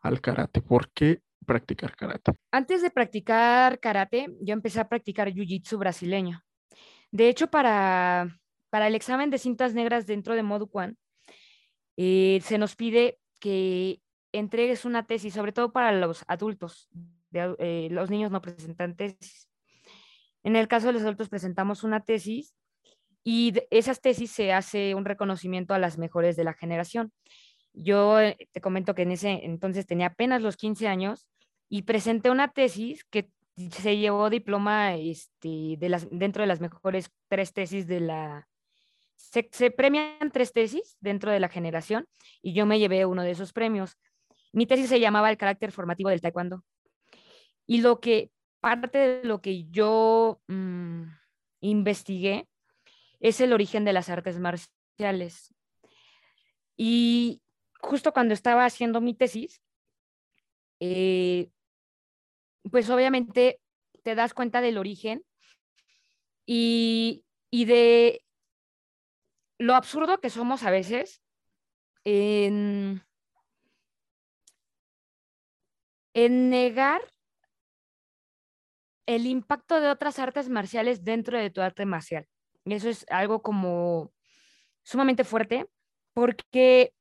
al karate. ¿Por qué practicar karate? Antes de practicar karate, yo empecé a practicar jiu-jitsu brasileño. De hecho, para, para el examen de cintas negras dentro de Moduquan, eh, se nos pide que entregues una tesis, sobre todo para los adultos. Eh, los niños no presentan tesis. En el caso de los adultos presentamos una tesis y de esas tesis se hace un reconocimiento a las mejores de la generación. Yo eh, te comento que en ese entonces tenía apenas los 15 años y presenté una tesis que se llevó diploma este, de las, dentro de las mejores tres tesis de la... Se, premian tres tesis dentro de la generación y yo me llevé uno de esos premios. Mi tesis se llamaba El carácter formativo del taekwondo. Y lo que, parte de lo que yo mm, investigué es el origen de las artes marciales. Y justo cuando estaba haciendo mi tesis, eh, pues obviamente te das cuenta del origen y, de lo absurdo que somos a veces en, en negar el impacto de otras artes marciales dentro de tu arte marcial. Y eso es algo como sumamente fuerte porque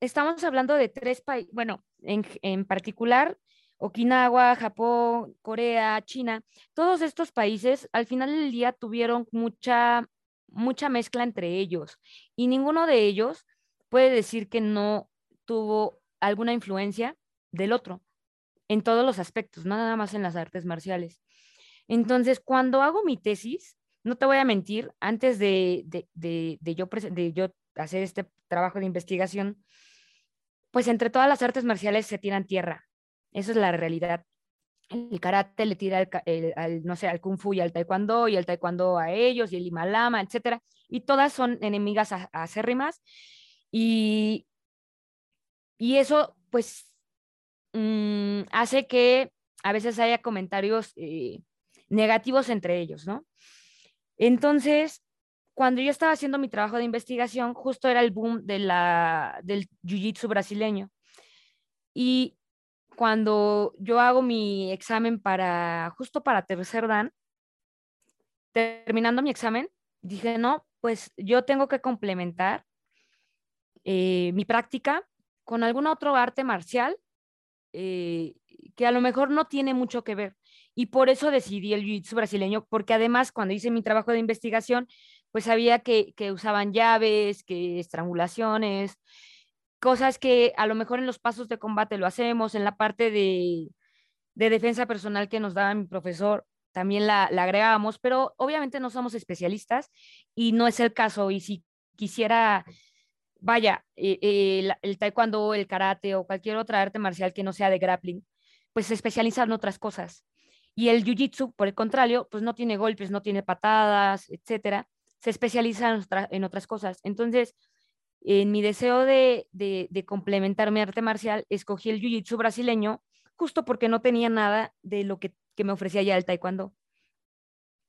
estamos hablando de tres países, bueno, en, particular, Okinawa, Japón, Corea, China, todos estos países al final del día tuvieron mucha, mucha mezcla entre ellos y ninguno de ellos puede decir que no tuvo alguna influencia del otro en todos los aspectos, no nada más en las artes marciales. Entonces, cuando hago mi tesis, no te voy a mentir, antes de, de, de yo hacer este trabajo de investigación, pues entre todas las artes marciales se tiran tierra. Esa es la realidad. El karate le tira al, no sé, al kung fu y al taekwondo, y el taekwondo a ellos, y el himalama, etcétera. Y todas son enemigas acérrimas. Y, y eso, pues, mm, hace que a veces haya comentarios eh, negativos entre ellos, ¿no? Entonces, cuando yo estaba haciendo mi trabajo de investigación, justo era el boom de la, del jiu-jitsu brasileño. Y cuando yo hago mi examen para, justo para tercer dan, terminando mi examen, dije, no, pues yo tengo que complementar eh, mi práctica con algún otro arte marcial eh, que a lo mejor no tiene mucho que ver. Y por eso decidí el jiu-jitsu brasileño, porque además cuando hice mi trabajo de investigación, pues sabía que, usaban llaves, que estrangulaciones, cosas que a lo mejor en los pasos de combate lo hacemos, en la parte de, defensa personal que nos daba mi profesor, también la, agregábamos, pero obviamente no somos especialistas y no es el caso. Y si quisiera, vaya, eh, eh, el, el, taekwondo, el karate o cualquier otra arte marcial que no sea de grappling, pues se especializa en otras cosas. Y el jiu-jitsu, por el contrario, pues no tiene golpes, no tiene patadas, etcétera se especializa en, otras cosas. Entonces, en mi deseo de, complementar mi arte marcial, escogí el jiu-jitsu brasileño justo porque no tenía nada de lo que, me ofrecía ya el taekwondo.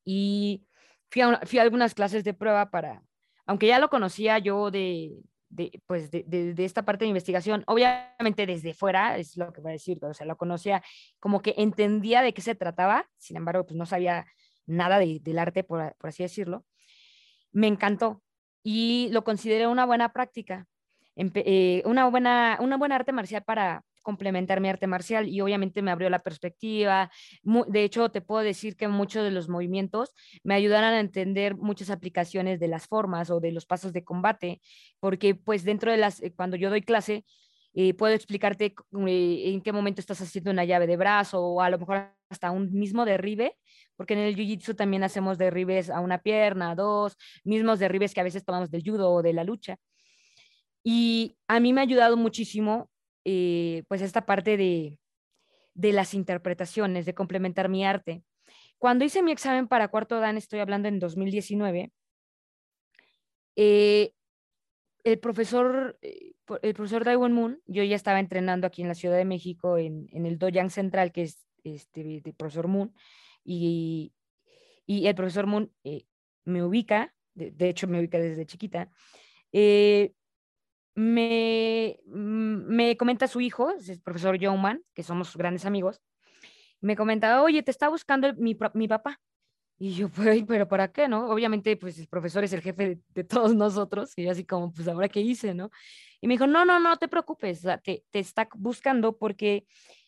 Y fui a, algunas clases de prueba para, aunque ya lo conocía yo de, pues de, esta parte de investigación, obviamente desde fuera, es lo que voy a decir, o sea, lo conocía, como que entendía de qué se trataba, sin embargo, pues no sabía nada del arte, por, así decirlo me encantó y lo consideré una buena práctica, eh, una, buena, una buena arte marcial para complementar mi arte marcial y obviamente me abrió la perspectiva. De hecho, te puedo decir que muchos de los movimientos me ayudaron a entender muchas aplicaciones de las formas o de los pasos de combate, porque pues dentro de las, eh, cuando yo doy clase, eh, puedo explicarte en qué momento estás haciendo una llave de brazo o a lo mejor hasta un mismo derribe porque en el jiu-jitsu también hacemos derribes a una pierna, a dos, mismos derribes que a veces tomamos del judo o de la lucha. Y a mí me ha ayudado muchísimo, eh, pues, esta parte de, de las interpretaciones, de complementar mi arte. Cuando hice mi examen para cuarto dan, estoy hablando en 2019, eh, el profesor, eh, el profesor Daiwon Moon, yo ya estaba entrenando aquí en la Ciudad de México en, en el Dojang Central, que es este, de profesor Moon, y, el profesor Moon eh, me ubica, de, hecho me ubica desde chiquita, eh, me, mm, me comenta su hijo, el profesor John que somos grandes amigos, me comenta, oye, te está buscando mi, mi, papá. Y yo, pues, pero ¿para qué, no? Obviamente, pues el profesor es el jefe de, todos nosotros, y así como, pues ahora qué hice, ¿no? Y me dijo, no, no, no te preocupes, te, te está buscando porque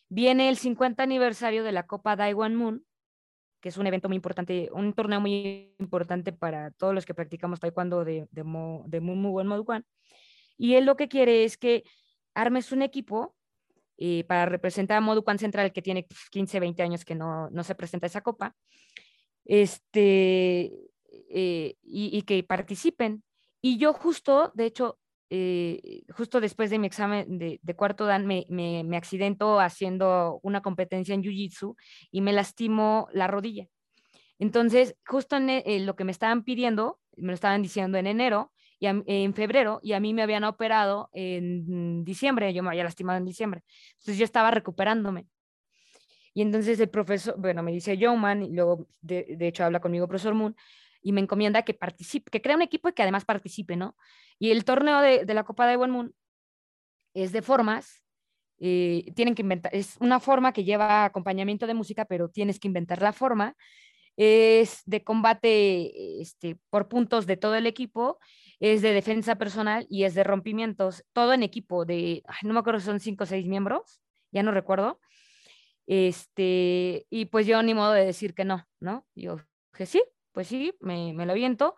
viene el 50 aniversario de la Copa Daiwan Moon, que es un evento muy importante, un torneo muy importante para todos los que practicamos taekwondo de, de, Mo, de. Y él lo que quiere es que armes un equipo eh, para representar a Moducan Central, que tiene 15, 20 años que no, no se presenta esa copa, este, eh, y, que participen. Y yo justo, de hecho, eh, justo después de mi examen de, cuarto dan, me, me, accidento haciendo una competencia en Jiu-Jitsu y me lastimo la rodilla. Entonces, justo eh, lo que me estaban pidiendo, me lo estaban diciendo en enero y en febrero, y a mí me habían operado en diciembre, yo me había lastimado en diciembre. Entonces yo estaba recuperándome. Y entonces el profesor, bueno, me dice Joman, y luego de, de hecho habla conmigo profesor Moon, y me encomienda que participe, que crea un equipo y que además participe, ¿no? Y el torneo de, la Copa de Buen Moon es de formas, eh, tienen que inventar, es una forma que lleva acompañamiento de música, pero tienes que inventar la forma. es de combate este, por puntos de todo el equipo, es de defensa personal y es de rompimientos, todo en equipo de, no me acuerdo, son cinco o seis miembros, ya no recuerdo. Este, y pues yo ni modo de decir que no, ¿no? Yo dije, sí, pues sí, me, me lo aviento.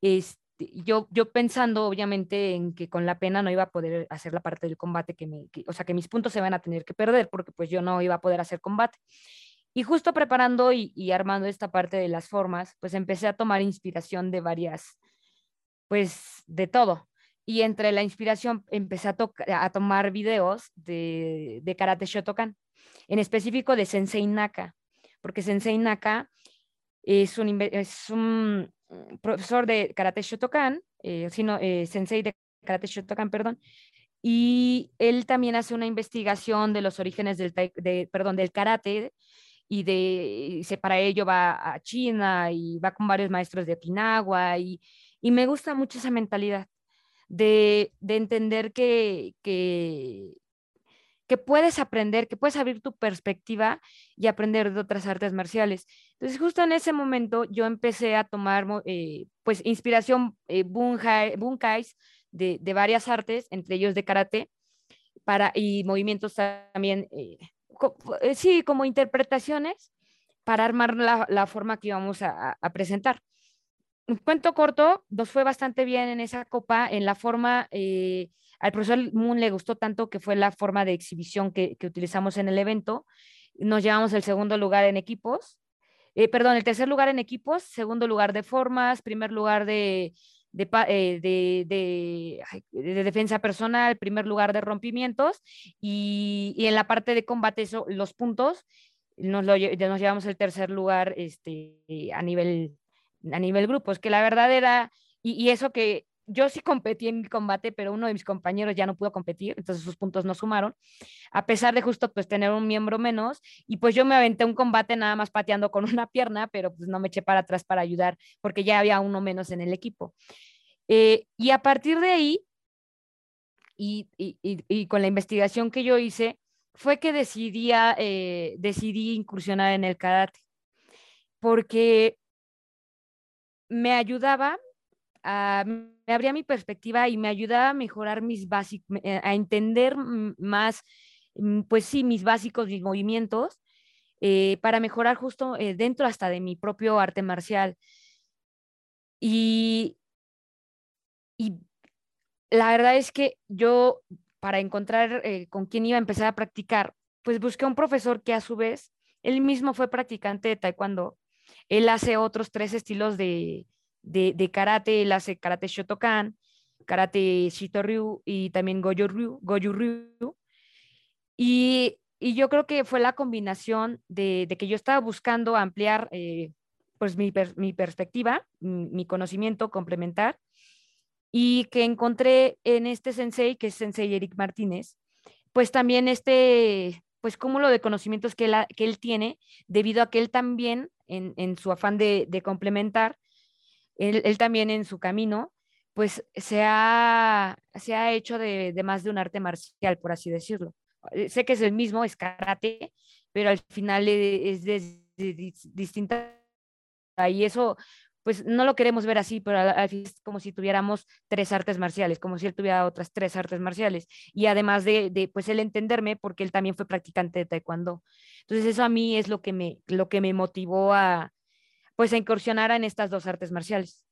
Este, yo, yo pensando obviamente en que con la pena no iba a poder hacer la parte del combate, que me, o sea, que mis puntos se van a tener que perder porque pues yo no iba a poder hacer combate. Y justo preparando y, armando esta parte de las formas, pues empecé a tomar inspiración de varias, pues de todo. Y entre la inspiración empecé a, a tomar videos de, de Karate Shotokan, en específico de Sensei Naka, porque Sensei Naka es un, es un profesor de Karate Shotokan, eh, sino, eh, Sensei de Karate Shotokan, perdón, y él también hace una investigación de los orígenes del, de, perdón, del karate y de para ello va a China y va con varios maestros de Okinawa y, y me gusta mucho esa mentalidad de, de entender que, que, que, puedes aprender, que puedes abrir tu perspectiva y aprender de otras artes marciales. Entonces justo en ese momento yo empecé a tomar eh, pues inspiración eh, bunkais de, de, varias artes, entre ellos de karate, para, y movimientos también eh, eh, sí, como interpretaciones para armar la, forma que íbamos a, presentar. Un cuento corto, nos fue bastante bien en esa copa, en la forma, eh, al profesor Moon le gustó tanto que fue la forma de exhibición que, utilizamos en el evento. Nos llevamos el segundo lugar en equipos, eh, perdón, el tercer lugar en equipos, segundo lugar de formas, primer lugar de, eh, de, de, defensa personal, primer lugar de rompimientos y, en la parte de combate los puntos nos, lo, nos llevamos el tercer lugar este, a, nivel, a nivel grupos, que la verdad era, y, eso que yo sí competí en el combate, pero uno de mis compañeros ya no pudo competir, entonces sus puntos no sumaron, a pesar de justo pues tener un miembro menos, y pues yo me aventé un combate nada más pateando con (laughs) una pierna, pero pues no me eché para atrás para ayudar porque ya había uno menos en el equipo. Eh, y a partir de ahí, y, y, con la investigación que yo hice, fue que decidí, eh, decidí incursionar en el karate, porque me ayudaba me abría mi perspectiva y me ayudaba a mejorar mis básicos, eh, a entender más, mm, pues sí, mis básicos, mis movimientos, eh, para mejorar justo eh, dentro hasta de mi propio arte marcial. Y, la verdad es que yo, para encontrar con quién iba a empezar a practicar, pues busqué un profesor que a su vez, él mismo fue practicante de taekwondo. Él hace otros tres estilos de, de, karate, él karate Shotokan, karate Shito-ryu y también Goju-ryu. Goju -ryu. Y, y, yo creo que fue la combinación de, de que yo estaba buscando ampliar eh, pues mi, mi perspectiva, mi, conocimiento, complementar, y que encontré en este sensei, que es sensei Eric Martínez, pues también este, pues cúmulo de conocimientos que él, que él tiene, debido a que él también, en, en su afán de, de complementar, él, también en su camino, pues se ha, se ha hecho de, más de un arte marcial, por así decirlo. Eh, sé que es el mismo, es karate, pero al final e, es, de, distinta. Y eso, pues no lo queremos ver así, pero al, final es como si tuviéramos tres artes marciales, como si él tuviera otras tres artes marciales. Y además de, de, pues él entenderme, porque él también fue practicante de taekwondo. Entonces eso a mí es lo que me, lo que me motivó a, pues a incursionar en estas dos artes marciales.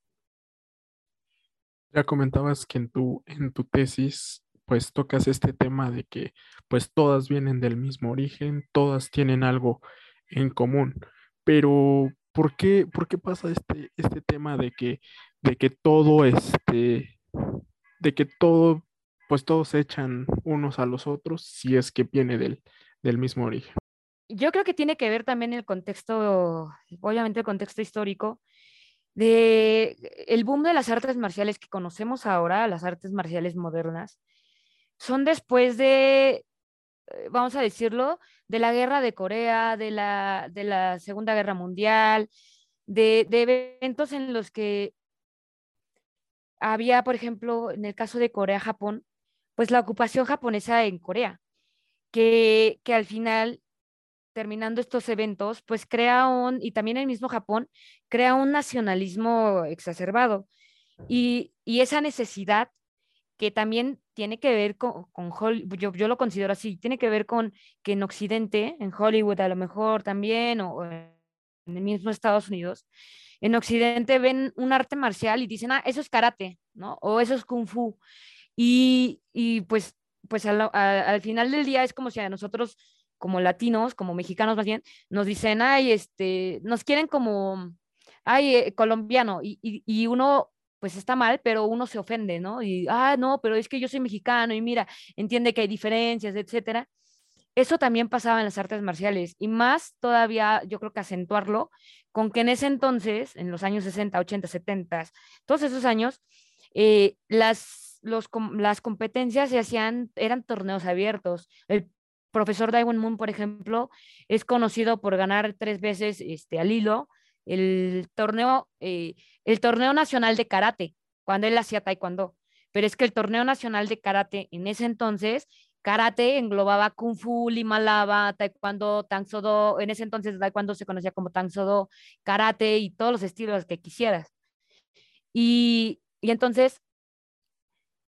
Ya comentabas que en tu, en tu tesis pues tocas este tema de que pues todas vienen del mismo origen, todas tienen algo en común, pero ¿por qué, por qué pasa este, este tema de que, de que todo este, de que todo, pues todos se echan unos a los otros si es que viene del, del mismo origen? Yo creo que tiene que ver también el contexto, obviamente el contexto histórico, de el boom de las artes marciales que conocemos ahora, las artes marciales modernas, son después de, eh, vamos a decirlo, de la guerra de Corea, de la, de la Segunda Guerra Mundial, de, de eventos en los que había, por ejemplo, en el caso de Corea-Japón, pues la ocupación japonesa en Corea, que, que al final terminando estos eventos, pues crea un, y también el mismo Japón, crea un nacionalismo exacerbado. Y, y esa necesidad que también tiene que ver con, con yo, yo, lo considero así, tiene que ver con que en Occidente, en Hollywood a lo mejor también, o en el mismo Estados Unidos, en Occidente ven un arte marcial y dicen, ah, eso es karate, ¿no? O eso es kung fu. Y, y pues, pues al, al, final del día es como si a nosotros, como latinos, como mexicanos más bien, nos dicen, ay, este, nos quieren como, ay, eh, colombiano. Y, y, y uno pues está mal, pero uno se ofende, ¿no? Y, ah, no, pero es que yo soy mexicano y mira, entiende que hay diferencias, etcétera. Eso también pasaba en las artes marciales y más todavía, yo creo que acentuarlo con que en ese entonces, en los años 60, 80, 70, todos esos años, eh, las, los, las competencias se hacían, eran torneos abiertos. El profesor Daewon Moon, por ejemplo, es conocido por ganar tres veces este, al hilo el torneo, eh, el torneo nacional de karate, cuando él hacía taekwondo. Pero es que el torneo nacional de karate en ese entonces, karate englobaba kung fu, limalaba, taekwondo, tang do. En ese entonces taekwondo se conocía como tang do, karate y todos los estilos que quisieras. Y, y entonces,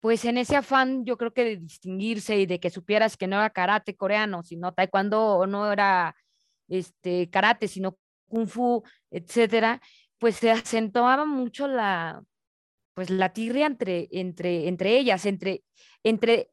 pues en ese afán, yo creo que de distinguirse y de que supieras que no era karate coreano, sino taekwondo o no era este karate, sino kung fu, etcétera, pues se acentuaba mucho la, pues la tirria entre, entre, entre ellas, entre, entre,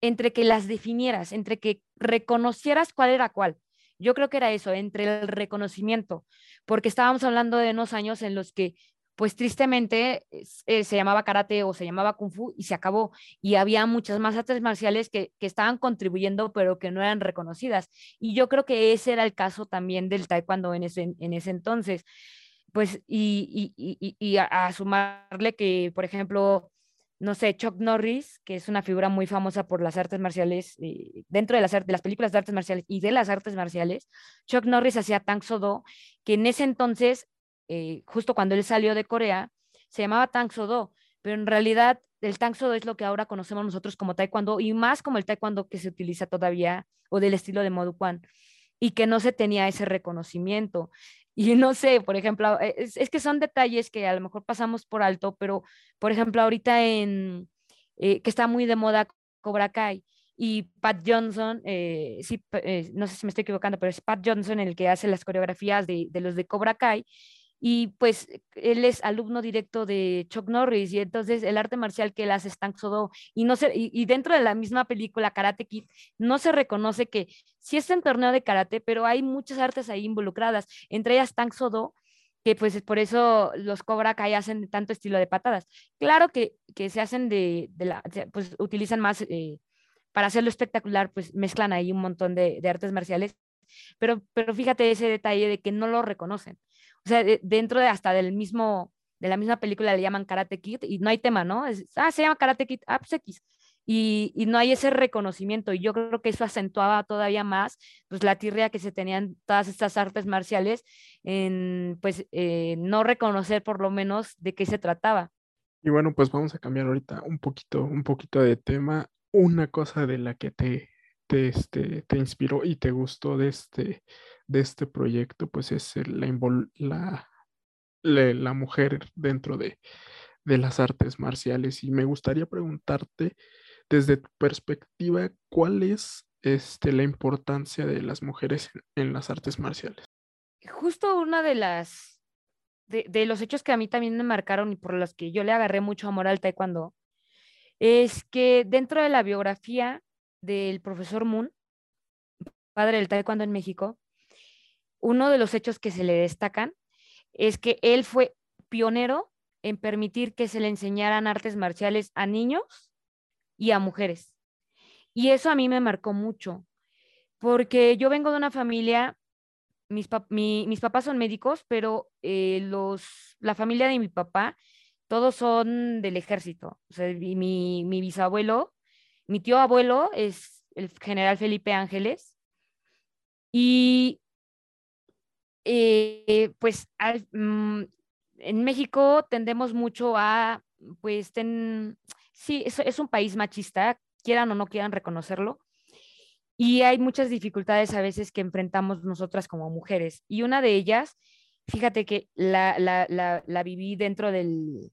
entre que las definieras, entre que reconocieras cuál era cuál. Yo creo que era eso, entre el reconocimiento, porque estábamos hablando de unos años en los que pues tristemente eh, se llamaba karate o se llamaba kung fu y se acabó. Y había muchas más artes marciales que, que, estaban contribuyendo, pero que no eran reconocidas. Y yo creo que ese era el caso también del taekwondo en ese, en ese entonces. Pues, y, y, y, y a, sumarle que, por ejemplo, no sé, Chuck Norris, que es una figura muy famosa por las artes marciales, eh, dentro de las, de las películas de artes marciales y de las artes marciales, Chuck Norris hacía Tang Sodo, que en ese entonces eh, justo cuando él salió de Corea, se llamaba Tang Soo pero en realidad el Tang Soo es lo que ahora conocemos nosotros como Taekwondo y más como el Taekwondo que se utiliza todavía o del estilo de Modu Kwan y que no se tenía ese reconocimiento. Y no sé, por ejemplo, e, es, que son detalles que a lo mejor pasamos por alto, pero por ejemplo, ahorita en eh, que está muy de moda Cobra Kai y Pat Johnson, eh, sí, no sé si me estoy equivocando, pero es Pat Johnson el que hace las coreografías de, de los de Cobra Kai y pues él es alumno directo de Chuck Norris y entonces el arte marcial que él hace es Tang Soo y no se, y, dentro de la misma película Karate Kid no se reconoce que sí es un torneo de karate, pero hay muchas artes ahí involucradas, entre ellas Tang Soo que pues por eso los Cobra Kai hacen tanto estilo de patadas. Claro que, que se hacen de, de la, pues utilizan más, eh, para hacerlo espectacular, pues mezclan ahí un montón de, de artes marciales, pero, pero fíjate ese detalle de que no lo reconocen. O sea, dentro de hasta del mismo, de la misma película le llaman Karate Kid y no hay tema, ¿no? ah, se llama Karate Kid, ah, pues X. Y, y, no hay ese reconocimiento. Y yo creo que eso acentuaba todavía más pues, la tirria que se tenían todas estas artes marciales en pues eh, no reconocer por lo menos de qué se trataba. Y bueno, pues vamos a cambiar ahorita un poquito, un poquito de tema. Una cosa de la que te, te, este, te inspiró y te gustó de este, de este proyecto, pues es la, la, mujer dentro de, de las artes marciales. Y me gustaría preguntarte, desde tu perspectiva, ¿cuál es este, la importancia de las mujeres en, las artes marciales? Justo una de las, de, de, los hechos que a mí también me marcaron y por los que yo le agarré mucho amor al taekwondo, es que dentro de la biografía del profesor Moon, padre del taekwondo en México, uno de los hechos que se le destacan es que él fue pionero en permitir que se le enseñaran artes marciales a niños y a mujeres. Y eso a mí me marcó mucho, porque yo vengo de una familia, mis, mis papás son médicos, pero eh, los, la familia de mi papá, todos son del ejército. Mi, mi bisabuelo, mi tío abuelo es el general Felipe Ángeles. Y eh, pues mm, en México tendemos mucho a, pues, ten, sí, es, un país machista, quieran o no quieran reconocerlo. Y hay muchas dificultades a veces que enfrentamos nosotras como mujeres. Y una de ellas, fíjate que la, la viví dentro del,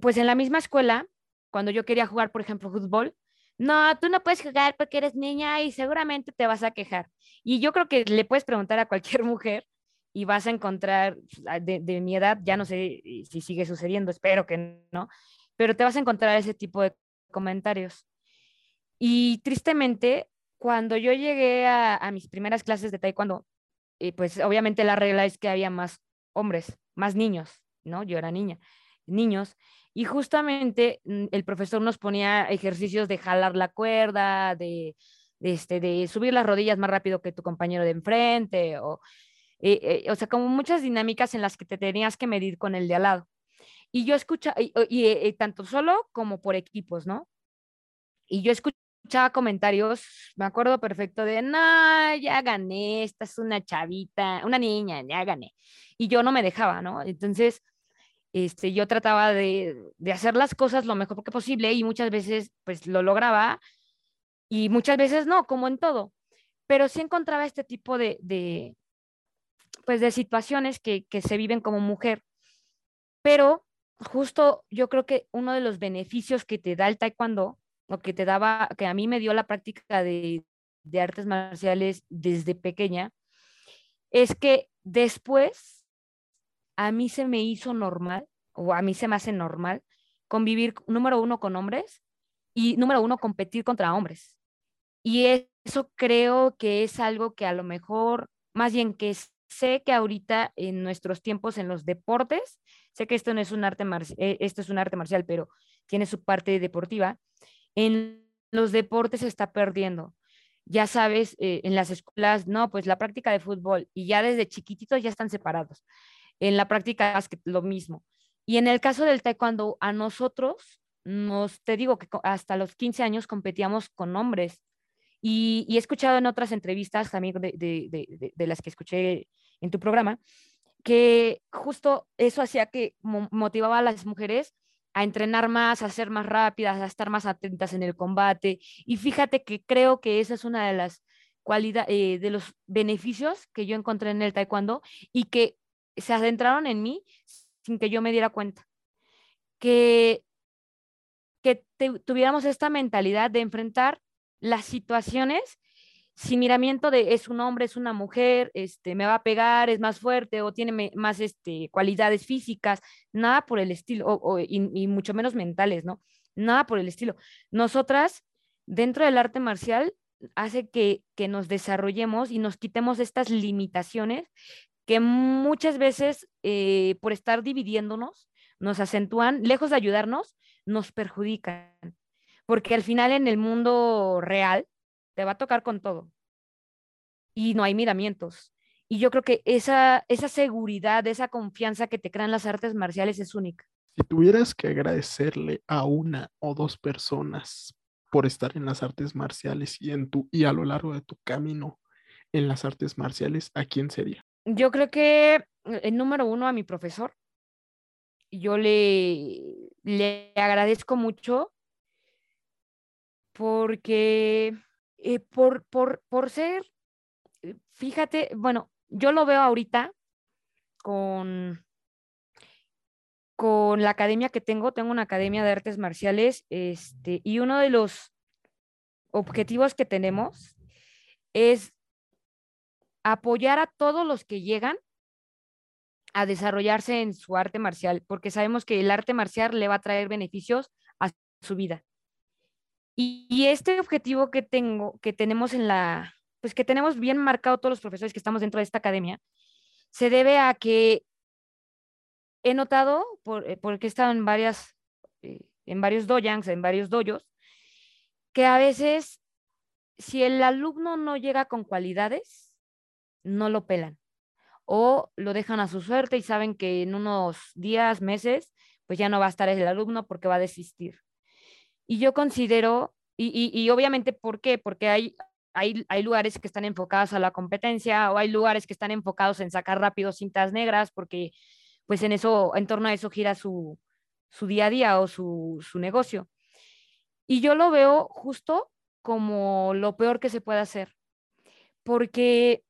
pues en la misma escuela, cuando yo quería jugar, por ejemplo, fútbol, no, tú no puedes jugar porque eres niña y seguramente te vas a quejar. Y yo creo que le puedes preguntar a cualquier (laughs) mujer y vas a encontrar, pues, de, mi edad, ya no sé si sigue sucediendo, espero que no, pero te vas a encontrar ese tipo de comentarios. Y tristemente, cuando yo llegué a, a mis primeras clases de taekwondo, eh, pues obviamente la regla es que había más hombres, más niños, ¿no? Yo era niña, niños. Y justamente mm, el profesor nos ponía ejercicios de jalar la cuerda, de, este, de subir las rodillas más rápido que tu compañero de enfrente, o, eh, eh, o sea, como muchas dinámicas en las que te tenías que medir con el de al lado. Y yo escuchaba, y, y, tanto solo como por equipos, ¿no? Y yo escuchaba comentarios, me acuerdo perfecto de, no, ya gané, esta es una chavita, una niña, ya gané. Y yo no me dejaba, ¿no? Entonces, este, yo trataba de, de, hacer las cosas lo mejor que posible y muchas veces pues lo lograba y muchas veces no, como en todo. Pero sí encontraba este tipo de, de pues de situaciones que, que se viven como mujer. Pero justo yo creo que uno de los beneficios que te da el taekwondo, o que te daba, que a mí me dio la práctica de, de artes marciales desde pequeña, es que después a mí se me hizo normal, o a mí se me hace normal, convivir, número uno, con hombres y número uno, competir contra hombres. Y eso creo que es algo que a lo mejor, más bien que sé que ahorita en nuestros tiempos en los deportes, sé que esto no es un arte eh, esto es un arte marcial, pero tiene su parte deportiva, en los deportes se está perdiendo. Ya sabes, eh, en las escuelas, no, pues la práctica de fútbol y ya desde chiquititos ya están separados en la práctica es lo mismo. Y en el caso del taekwondo, a nosotros, nos, te digo que hasta los 15 años competíamos con hombres. Y, he escuchado en otras entrevistas también de, de, las que escuché en tu programa, que justo eso hacía que motivaba a las mujeres a entrenar más, a ser más rápidas, a estar más atentas en el combate. Y fíjate que creo que esa es una de las cualidades, eh, de los beneficios que yo encontré en el taekwondo y que se adentraron en mí sin que yo me diera cuenta. Que, que tuviéramos esta mentalidad de enfrentar las situaciones sin miramiento de es un hombre, es una mujer, este, me va a pegar, es más fuerte o tiene más este, cualidades físicas, nada por el estilo, o, y, y, mucho menos mentales, ¿no? Nada por el estilo. Nosotras, dentro del arte marcial, hace que, que nos desarrollemos y nos quitemos estas limitaciones que muchas veces eh, por estar dividiéndonos, nos acentúan, lejos de ayudarnos, nos perjudican. Porque al final en el mundo real te va a tocar con todo. Y no hay miramientos. Y yo creo que esa, esa seguridad, esa confianza que te crean las artes marciales es única. Si tuvieras que agradecerle a una o dos personas por estar en las artes marciales y, en tu, y a lo largo de tu camino en las artes marciales, ¿a quién sería? Yo creo que el número uno a mi profesor. Yo le, le agradezco mucho porque eh, por, por, por ser, eh, fíjate, bueno, yo lo veo ahorita con, con la academia que tengo, tengo una academia de artes marciales, este, y uno de los objetivos que tenemos es apoyar a todos los que llegan a desarrollarse en su arte marcial, porque sabemos que el arte marcial le va a traer beneficios a su vida. Y, este objetivo que tengo, que tenemos en la, pues que tenemos bien marcado todos los profesores que estamos dentro de esta academia, se debe a que he notado, por, eh, porque he estado en varias, eh, en varios doyangs, en varios dojos, que a veces si el alumno no llega con cualidades, no lo pelan o lo dejan a su suerte y saben que en unos días, meses, pues ya no va a estar el alumno porque va a desistir. Y yo considero, y, y, obviamente, ¿por qué? Porque hay, hay, hay, lugares que están enfocados a la competencia o hay lugares que están enfocados en sacar rápido cintas negras porque pues en eso, en torno a eso gira su, su día a día o su, su negocio. Y yo lo veo justo como lo peor que se puede hacer, porque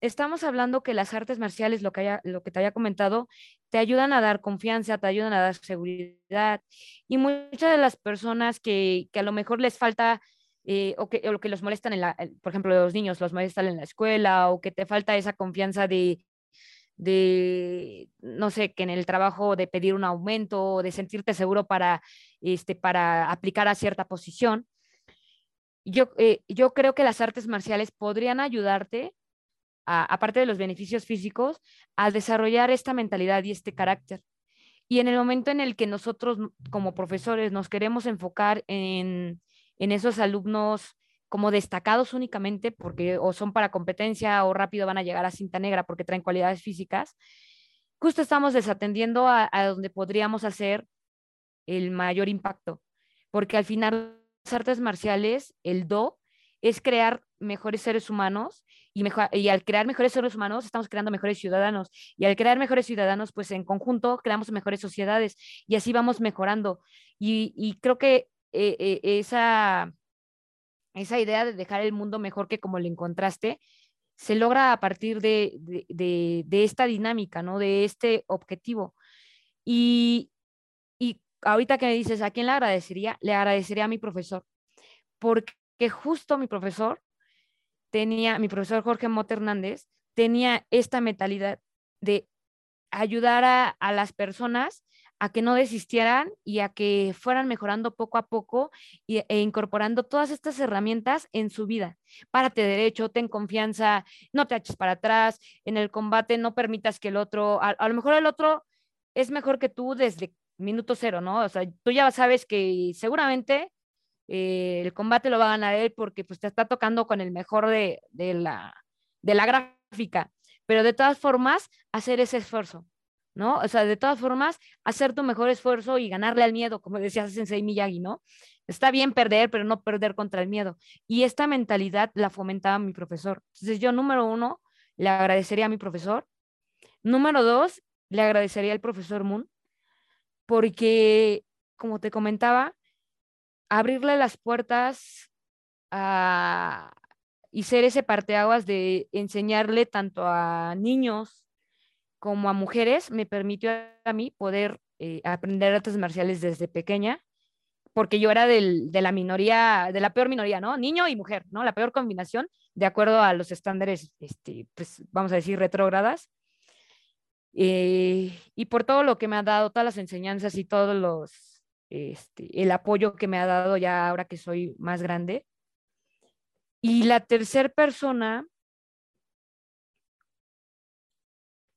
estamos hablando que las artes marciales, lo que, haya, lo que te había comentado, te ayudan a dar confianza, te ayudan a dar seguridad. Y muchas de las personas que, que a lo mejor les falta eh, o, que, o que los molestan en la, por ejemplo, los niños los molestan en la escuela o que te falta esa confianza de, de, no sé, que en el trabajo de pedir un aumento o de sentirte seguro para, este, para aplicar a cierta posición. Yo, eh, yo creo que las artes marciales podrían ayudarte aparte de los beneficios físicos, a desarrollar esta mentalidad y este carácter. Y en el momento en el que nosotros como profesores nos queremos enfocar en, en esos alumnos como destacados únicamente porque o son para competencia o rápido van a llegar a cinta negra porque traen cualidades físicas, justo estamos desatendiendo a, a donde podríamos hacer el mayor impacto, porque al final las artes marciales, el do, es crear mejores seres humanos y, al crear mejores seres humanos estamos creando mejores ciudadanos y al crear mejores ciudadanos pues en conjunto creamos mejores sociedades y así vamos mejorando y, creo que eh, eh, esa, esa idea de dejar el mundo mejor que como lo encontraste se logra a partir de, de, esta dinámica, ¿no? De este objetivo. Y, y ahorita que me dices, ¿a quién le agradecería? Le agradecería a mi profesor, porque justo mi profesor tenía, mi profesor Jorge Mota Hernández, tenía esta mentalidad de ayudar a, las personas a que no desistieran y a que fueran mejorando poco a poco e incorporando todas estas herramientas en su vida. Párate derecho, ten confianza, no te eches para atrás, en el combate no permitas que el otro, a, a, lo mejor el otro es mejor que tú desde minuto cero, ¿no? O sea, tú ya sabes que seguramente eh, el combate lo va a ganar él porque pues te está tocando con el mejor de, la, de la gráfica, pero de todas formas, hacer ese esfuerzo, ¿no? O sea, de todas formas, hacer tu mejor esfuerzo y ganarle al miedo, como decía Sensei Miyagi, ¿no? Está bien perder, pero no perder contra el miedo. Y esta mentalidad la fomentaba mi profesor. Entonces yo, número uno, le agradecería a mi profesor. Número dos, le agradecería al profesor Moon, porque, como te comentaba, abrirle las puertas y ser ese parteaguas de enseñarle tanto a niños como a mujeres me permitió a mí poder eh, aprender artes marciales desde pequeña, porque yo era de la minoría, de la peor minoría, ¿no? Niño y mujer, ¿no? La peor combinación, de acuerdo a los estándares, este, pues vamos a decir, retrógradas. Eh, y por todo lo que me ha dado, todas las enseñanzas y todos los este, el apoyo que me ha dado ya ahora que soy más grande. Y la tercera persona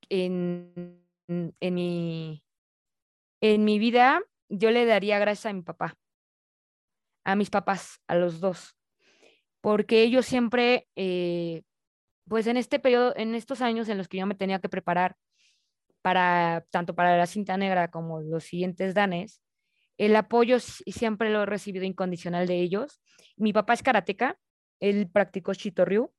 en, en, mi, en mi vida, yo le daría gracias a mi papá, a mis papás, a los dos, porque ellos siempre, eh, pues en este periodo, en estos años en los que yo me tenía que preparar para tanto para la cinta negra como los siguientes danes, el apoyo siempre lo he recibido incondicional de ellos. Mi papá es karateca, él practicó Shitoryu.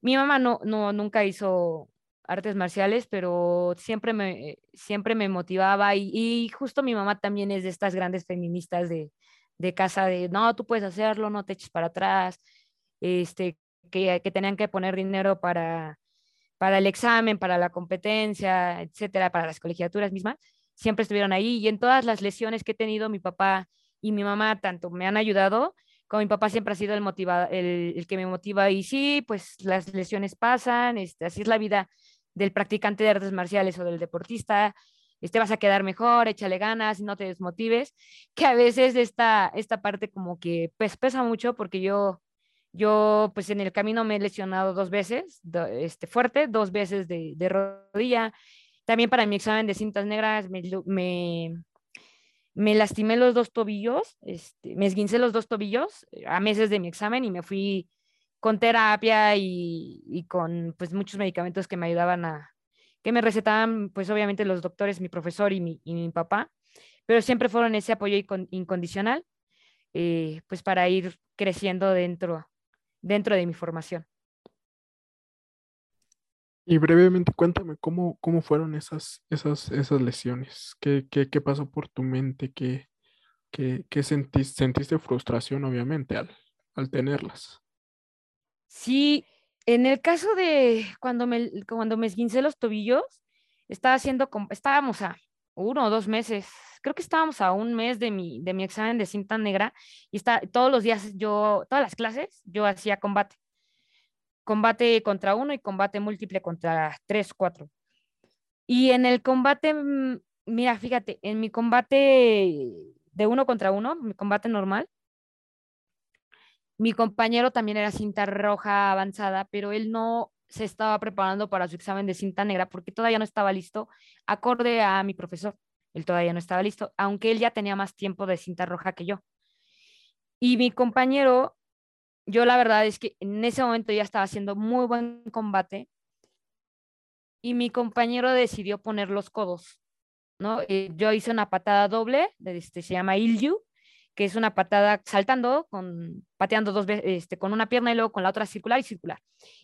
Mi mamá no, no, nunca hizo artes marciales, pero siempre me, siempre me motivaba y, justo mi mamá también es de estas grandes feministas de, de, casa de, no, tú puedes hacerlo, no te eches para atrás, este, que, que tenían que poner dinero para, para el examen, para la competencia, etcétera, para las colegiaturas mismas siempre estuvieron ahí y en todas las lesiones que he tenido, mi papá y mi mamá tanto me han ayudado, como mi papá siempre ha sido el, motiva, el, que me motiva y sí, pues las lesiones pasan, este, así es la vida del practicante de artes marciales o del deportista, este, vas a quedar mejor, échale ganas, no te desmotives, (laughs) que a veces esta, esta parte como que pues, pesa mucho porque yo, yo pues en el camino me he lesionado dos veces, este, fuerte, dos veces de, de rodilla, también para mi examen de cintas negras me, me, lastimé los dos tobillos, este, me esguincé los dos tobillos eh, a meses de mi examen y me fui con terapia y, con pues muchos medicamentos que me ayudaban a, que me recetaban pues obviamente los doctores, mi profesor y mi, y mi papá, pero siempre fueron ese apoyo incondicional eh, pues para ir creciendo dentro, dentro de mi formación. Y brevemente cuéntame cómo, cómo fueron esas, esas, esas lesiones, qué, qué, qué pasó por tu mente, qué, qué, qué sentiste, sentiste frustración obviamente al, al tenerlas. Sí, En el caso de cuando me, cuando me esguincé los tobillos, estaba haciendo, estábamos a uno o dos meses, creo que estábamos a un mes de mi, de mi examen de cinta negra y está, todos los días yo, todas las clases, yo hacía combate. Combate contra uno y combate múltiple contra tres, cuatro. Y en el combate, mm, mira, fíjate, en mi combate de uno contra uno, mi combate normal, mi compañero también era cinta roja avanzada, pero él no se estaba preparando para su examen de cinta negra porque todavía no estaba listo, acorde a mi profesor. Él todavía no estaba listo, aunque él ya tenía más tiempo de cinta roja que yo. Y mi compañero, yo la verdad es que en ese momento ya estaba haciendo muy buen combate y mi compañero decidió poner los codos, ¿no? Eh, yo hice una patada doble, este, se llama Ilyu, que es una patada saltando, con, pateando dos veces, este, con una pierna y luego con la otra circular y circular.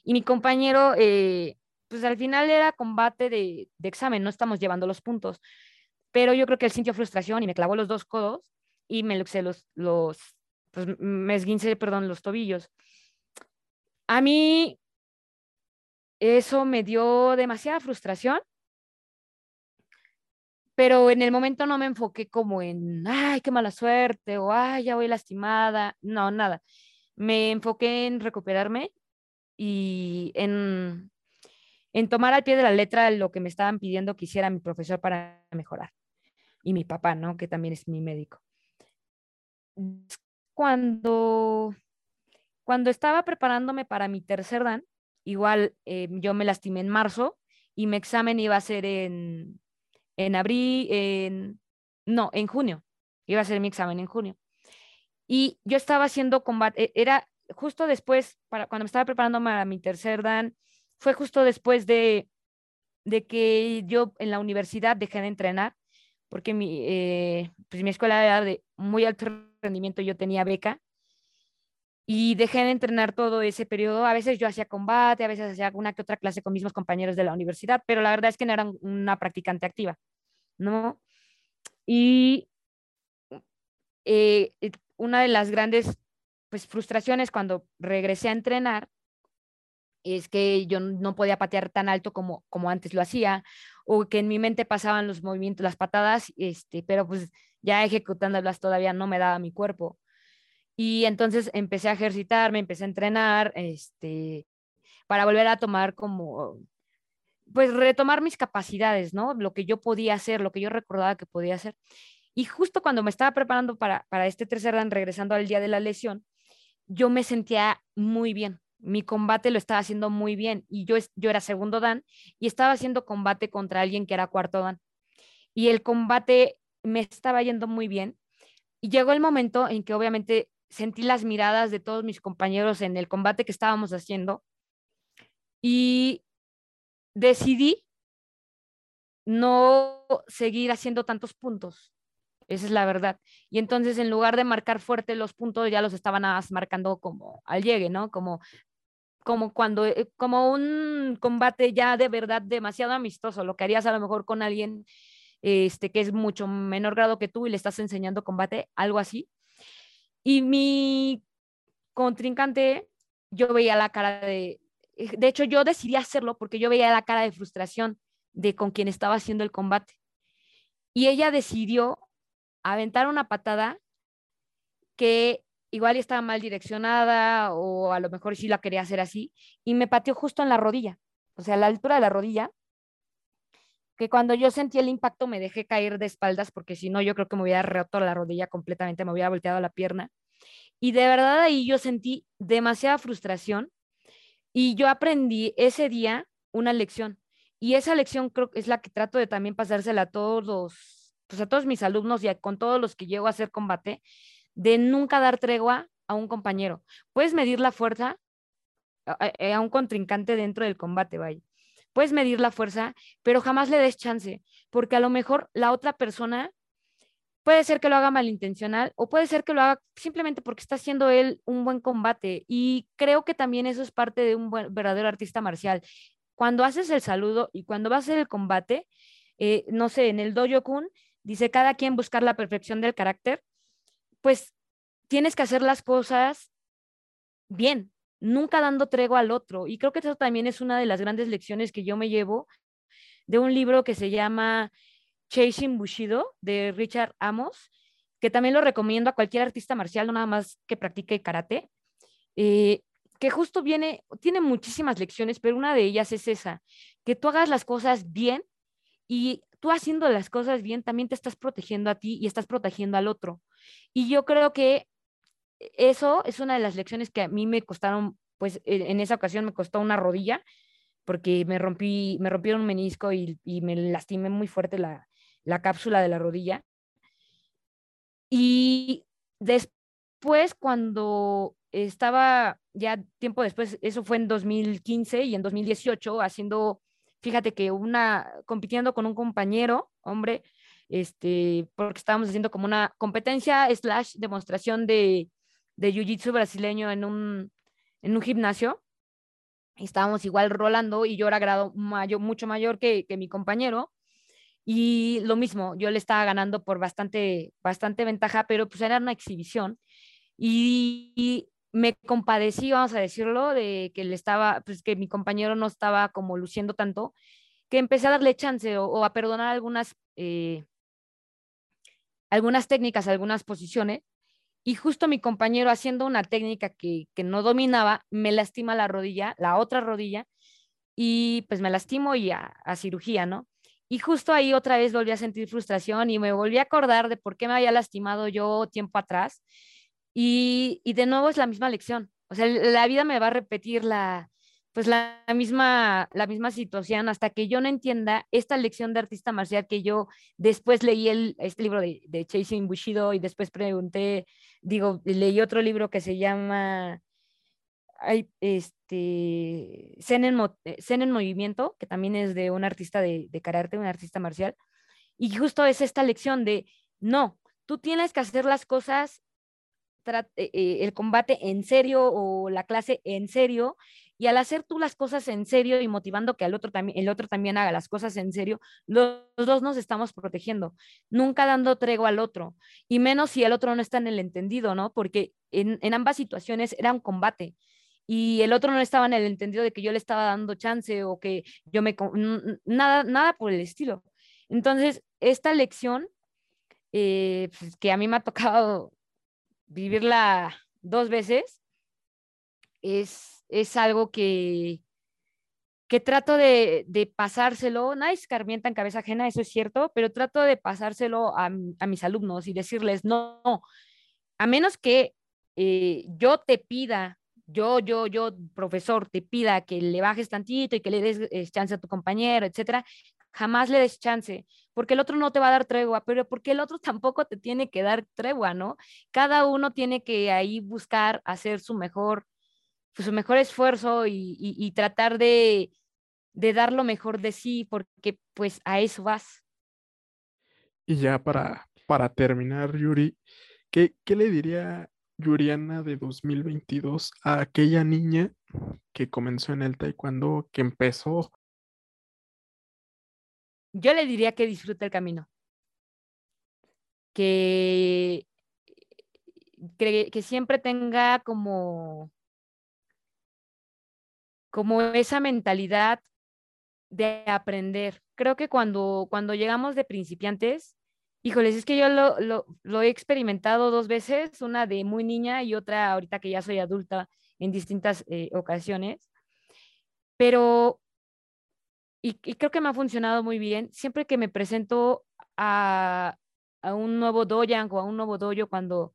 Y mi compañero, eh, pues al final era combate de, de, examen, no estamos llevando los puntos, pero yo creo que él sintió frustración y me clavó los dos codos y me luxé los, los pues me esguince, perdón, los tobillos. A mí eso me dio demasiada frustración pero en el momento no me enfoqué como en, ay, qué mala suerte o, ay, ya voy lastimada, no, nada. Me enfoqué en recuperarme y en, en tomar al pie de la letra lo que me estaban pidiendo que hiciera mi profesor para mejorar. Y mi papá, ¿no? Que también es mi médico. Cuando, cuando estaba preparándome para mi tercer dan, igual eh, yo me lastimé en marzo y mi examen iba a ser en en abril, en, no, en junio. Iba a ser mi examen en junio. Y yo estaba haciendo combate, e, era justo después, para, cuando me estaba preparando para mi tercer dan, fue justo después de, de que yo en la universidad dejé de entrenar, porque mi, eh, pues mi escuela era de muy alto rendimiento, yo tenía beca, y dejé de entrenar todo ese periodo. A veces yo hacía combate, a veces hacía una que otra clase con mismos compañeros de la universidad, pero la verdad es que no era una practicante activa, ¿no? Y eh, eh, una de las grandes pues, frustraciones cuando regresé a entrenar es que yo no podía patear tan alto como, como antes lo hacía, o que en mi mente pasaban los movimientos, las patadas, este, pero pues ya ejecutándolas todavía no me daba mi cuerpo. Y entonces empecé a ejercitarme, empecé a entrenar, este, para volver a tomar como, pues retomar mis capacidades, ¿no? Lo que yo podía hacer, lo que yo recordaba que podía hacer. Y justo cuando me estaba preparando para, para este tercer dan, regresando al día de la lesión, yo me sentía muy bien. Mi combate lo estaba haciendo muy bien y yo, yo era segundo dan y estaba haciendo combate contra alguien que era cuarto dan. Y el combate me estaba yendo muy bien. Y llegó el momento en que obviamente sentí las miradas de todos mis compañeros en el combate que estábamos haciendo y decidí no seguir haciendo tantos puntos. Esa es la verdad. Y entonces en lugar de marcar fuerte los puntos, ya los estaban marcando como al llegue, ¿no? Como, como cuando, eh, como un combate ya de verdad demasiado amistoso, lo que harías a lo mejor con alguien este, que es mucho menor grado que tú y le estás enseñando combate, algo así. Y mi contrincante, yo veía la cara de, eh, de hecho yo decidí hacerlo porque yo veía la cara de frustración de con quien estaba haciendo el combate. Y ella decidió aventar una patada que igual estaba mal direccionada o a lo mejor sí la quería hacer así y me pateó justo en la rodilla, o sea, a la altura de la rodilla, que cuando yo sentí el impacto me dejé caer de espaldas porque si no yo creo que me hubiera roto la rodilla completamente, me hubiera volteado la pierna. Y de verdad ahí yo sentí demasiada frustración y yo aprendí ese día una lección. Y esa lección creo que es la que trato de también pasársela a todos, pues a todos mis alumnos y con todos los que llego a hacer combate, de nunca dar tregua a un compañero. Puedes medir la fuerza a, a un contrincante dentro del combate, vaya puedes medir la fuerza, pero jamás le des chance, porque a lo mejor la otra persona puede ser que lo haga malintencional o puede ser que lo haga simplemente porque está haciendo él un buen combate. Y creo que también eso es parte de un verdadero artista marcial. Cuando haces el saludo y cuando vas a hacer el combate, eh, no sé, en el Dojo Kun dice cada quien buscar la perfección del carácter, pues tienes que hacer las cosas bien, nunca dando tregua al otro. Y creo que eso también es una de las grandes lecciones que yo me llevo de un libro que se llama Chasing Bushido de Richard Amos, que también lo recomiendo a cualquier artista marcial, no nada más que practique karate, eh, que justo viene, tiene muchísimas lecciones, pero una de ellas es esa, que tú hagas las cosas bien y tú haciendo las cosas bien también te estás protegiendo a ti y estás protegiendo al otro. Y yo creo que eso es una de las lecciones que a mí me costaron, pues e, en esa ocasión me costó una rodilla porque me rompí, me rompieron un menisco y, me lastimé muy fuerte la, la cápsula de la rodilla. Y después, cuando estaba ya tiempo después, eso fue en 2015 y en 2018, haciendo, fíjate que una, compitiendo con un compañero, hombre, este, porque estábamos haciendo como una competencia slash demostración de, de jiu-jitsu brasileño en un, en un gimnasio. Estábamos igual rolando y yo era grado mayor, mucho mayor que, que mi compañero. Y lo mismo, yo le estaba ganando por bastante, bastante ventaja, pero pues era una exhibición. Y, me compadecí, vamos a decirlo, de que le estaba, pues que mi compañero no estaba como luciendo tanto, que empecé a darle chance o, a perdonar algunas, eh, algunas técnicas, algunas posiciones. Y justo mi compañero haciendo una técnica que, que no dominaba, me lastima la rodilla, la otra rodilla, y pues me lastimo y a, a cirugía, ¿no? Y justo ahí otra vez volví a sentir frustración y me volví a acordar de por qué me había lastimado yo tiempo atrás. Y, y de nuevo es la misma lección. O sea, la vida me va a repetir la, pues la misma, la misma situación hasta que yo no entienda esta lección de artista marcial que yo después leí el, este libro de, de Chasing Bushido y después pregunté, digo, leí otro libro que se llama este Zen en, eh, en, Movimiento, que también es de un artista de, de karate, un artista marcial, y justo es esta lección de, no, tú tienes que hacer las cosas, eh, eh, el combate en serio o la clase en serio, y al hacer tú las cosas en serio y motivando que el otro también, el otro también haga las cosas en serio, los, dos nos estamos protegiendo, nunca dando tregua al otro, y menos si el otro no está en el entendido, ¿no? Porque en, en ambas situaciones era un combate y el otro no estaba en el entendido de que yo le estaba dando chance o que yo me... Nada, nada por el estilo. Entonces, esta lección, eh, pues, que a mí me ha tocado vivirla dos veces, es, es algo que, que trato de, de, pasárselo, nadie escarmienta en cabeza ajena, eso es cierto, pero trato de pasárselo a, a mis alumnos y decirles, no, no a menos que eh, yo te pida yo, yo, yo, profesor, te pida que le bajes tantito y que le des eh, chance a tu compañero, etcétera, jamás le des chance, porque el otro no te va a dar tregua, pero porque el otro (laughs) tampoco te tiene que dar tregua, ¿no? Cada uno tiene que ahí buscar hacer su mejor, pues, su mejor esfuerzo y, tratar de, de, dar lo mejor de sí, porque pues a eso vas. Y ya para, para terminar, Yuri, ¿qué, qué le diría Yuriana de 2022 a aquella niña que comenzó en el taekwondo, que empezó? Yo le diría que disfrute el camino. Que, que, siempre tenga como, como esa mentalidad de aprender. Creo que cuando, cuando llegamos de principiantes, Híjoles, es que yo lo, he experimentado dos veces, una de muy niña y otra ahorita que ya soy adulta en distintas eh, ocasiones. Pero, y, creo que me ha funcionado muy bien, siempre que me presento a, un nuevo doyan o a un nuevo dojo cuando,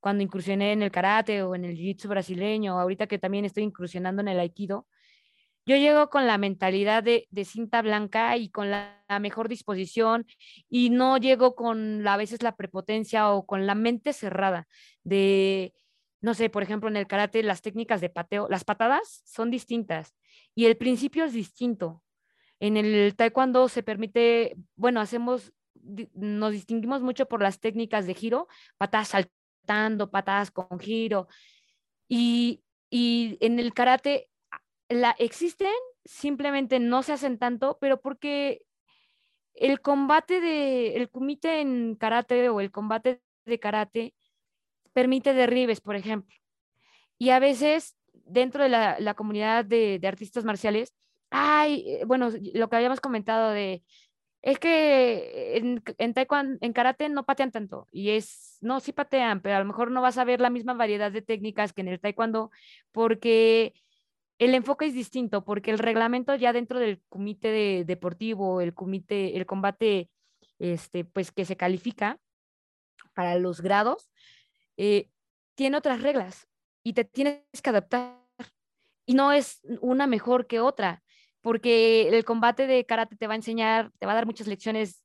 cuando incursioné en el karate o en el jiu-jitsu brasileño, ahorita que también estoy incursionando en el aikido, yo llego con la mentalidad de, cinta blanca y con la, mejor disposición y no llego con a veces la prepotencia o con la mente cerrada de, no sé, por ejemplo, en el karate las técnicas de pateo, las patadas son distintas y el principio es distinto. En el taekwondo se permite, bueno, hacemos, nos distinguimos mucho por las técnicas de giro, patadas saltando, patadas con giro. Y, y en el karate la, existen, simplemente no se hacen tanto, pero porque el combate de, el kumite en karate o el combate de karate permite derribes, por ejemplo. Y a veces dentro de la, comunidad de, artistas marciales, hay, eh, bueno, lo que habíamos comentado de, es que en, en, taekwondo, en karate no patean tanto y es, no, sí patean, pero a lo mejor no vas a ver la misma variedad de técnicas que en el taekwondo porque el enfoque es distinto, porque el reglamento ya dentro del comité deportivo, el comité, el combate, este, pues que se califica para los grados, eh, tiene otras reglas y te tienes que adaptar. Y no es una mejor que otra, porque el combate de karate te va a enseñar, te va a dar muchas lecciones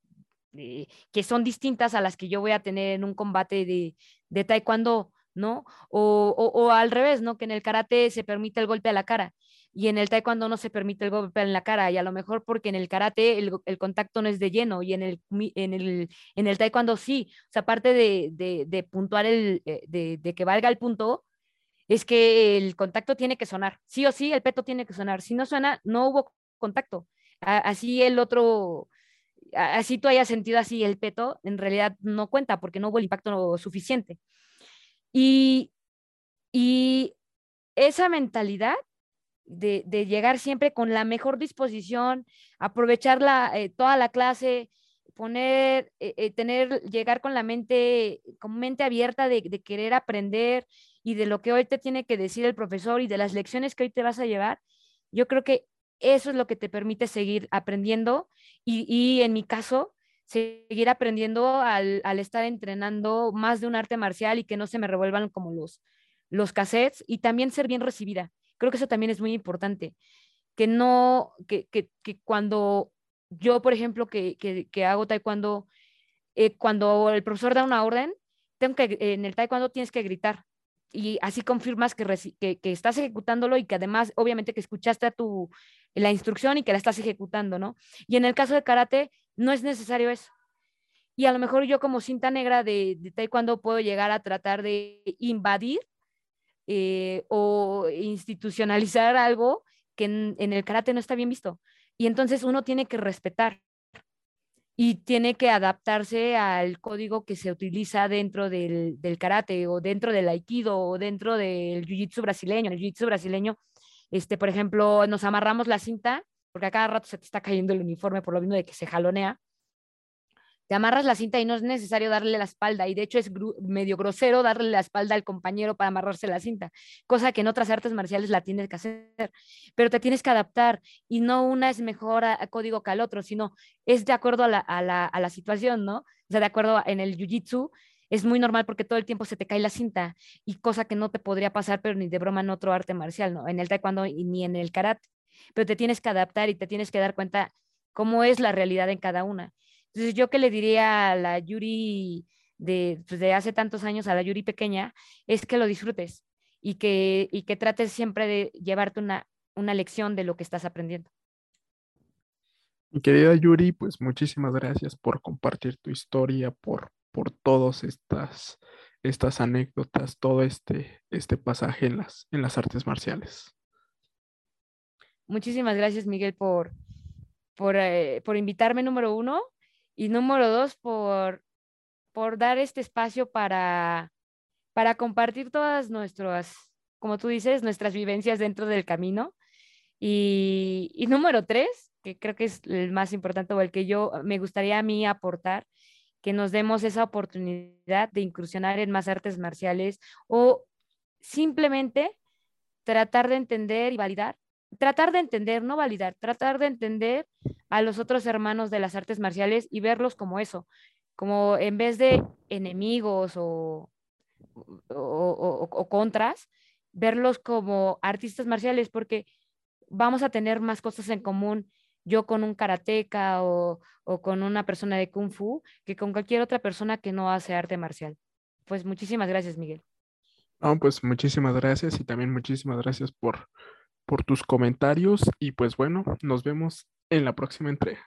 eh, que son distintas a las que yo voy a tener en un combate de, de taekwondo, ¿no? O, o, al revés, ¿no? Que en el karate se permite el golpe a la cara y en el taekwondo no se permite el golpe en la cara y a lo mejor porque en el karate el, el contacto no es de lleno y en el, en el, en el taekwondo sí. O sea, aparte de, de, puntuar el, eh, de, que valga el punto, es que el contacto tiene que sonar. Sí o sí, el peto tiene que sonar. Si no suena, no hubo contacto. así el otro, así tú hayas sentido así el peto, en realidad no cuenta porque no hubo el impacto suficiente. Y, y esa mentalidad de, de, llegar siempre con la mejor disposición, aprovechar la, eh, toda la clase, poner, eh, eh, tener, llegar con la mente, con mente abierta de, de, querer aprender y de lo que hoy te tiene que decir el profesor y de las lecciones que hoy te vas a llevar, yo creo que eso es lo que te permite seguir aprendiendo y, y en mi caso, seguir aprendiendo al, al, estar entrenando más de un arte marcial y que no se me revuelvan como los, los cassettes y también ser bien recibida. Creo que eso también es muy importante, que no, que, que, que cuando yo, por ejemplo, que, que hago taekwondo, eh, cuando el profesor da una orden, tengo que, en el taekwondo tienes que gritar, y así confirmas que, que, estás ejecutándolo y que además, obviamente, que escuchaste a tu, la instrucción y que la estás ejecutando, ¿no? Y en el caso de karate, no es necesario eso. Y a lo mejor yo como cinta negra de, de taekwondo puedo llegar a tratar de invadir eh, o institucionalizar algo que en, en, el karate no está bien visto. Y entonces uno tiene que respetar y tiene que adaptarse al código que se utiliza dentro del, karate o dentro del aikido o dentro del jiu-jitsu brasileño. En el jiu-jitsu brasileño, este, por ejemplo, nos amarramos la cinta porque a cada rato se te está cayendo el uniforme por lo mismo de que se jalonea te amarras la cinta y no es necesario darle la espalda. Y de hecho es medio grosero darle la espalda al compañero para amarrarse la cinta, cosa que en otras artes marciales la tienes que hacer. Pero te tienes que adaptar y no una es mejor a, código que al otro, sino es de acuerdo a a, a la, situación, ¿no? O sea, de acuerdo en el jiu-jitsu. Es muy normal porque todo el tiempo se te cae la cinta y cosa que no te podría pasar, pero ni de broma en otro arte marcial, ¿no? En el taekwondo y ni en el karate. Pero te tienes que adaptar y te tienes que dar cuenta cómo es la realidad en cada una. Entonces, yo que le diría a la Yuri de, pues, de hace tantos años, a la Yuri pequeña, es que lo disfrutes y que, y que trates siempre de llevarte una, una lección de lo que estás aprendiendo. Mi querida Yuri, pues muchísimas gracias por compartir tu historia, por, por todas estas, estas anécdotas, todo este, este pasaje en las, en las artes marciales. Muchísimas gracias, Miguel, por, por, eh, por invitarme, número uno, y número dos, por, por dar este espacio para, para compartir todas nuestras, como tú dices, nuestras vivencias dentro del camino. Y, y número tres, que creo que es el más importante o el que yo me gustaría a mí aportar, que nos demos esa oportunidad de incursionar en más artes marciales o simplemente tratar de entender y validar tratar de entender, no validar, tratar de entender a los otros hermanos de las artes marciales y verlos como eso, como en vez de enemigos o, o, contras, verlos como artistas marciales, porque vamos a tener más cosas en común yo con un karateca o, o, con una persona de kung fu que con cualquier otra persona que no hace arte marcial. Pues muchísimas gracias, Miguel. No, pues muchísimas gracias y también muchísimas gracias por por tus comentarios y pues bueno, nos vemos en la próxima entrega.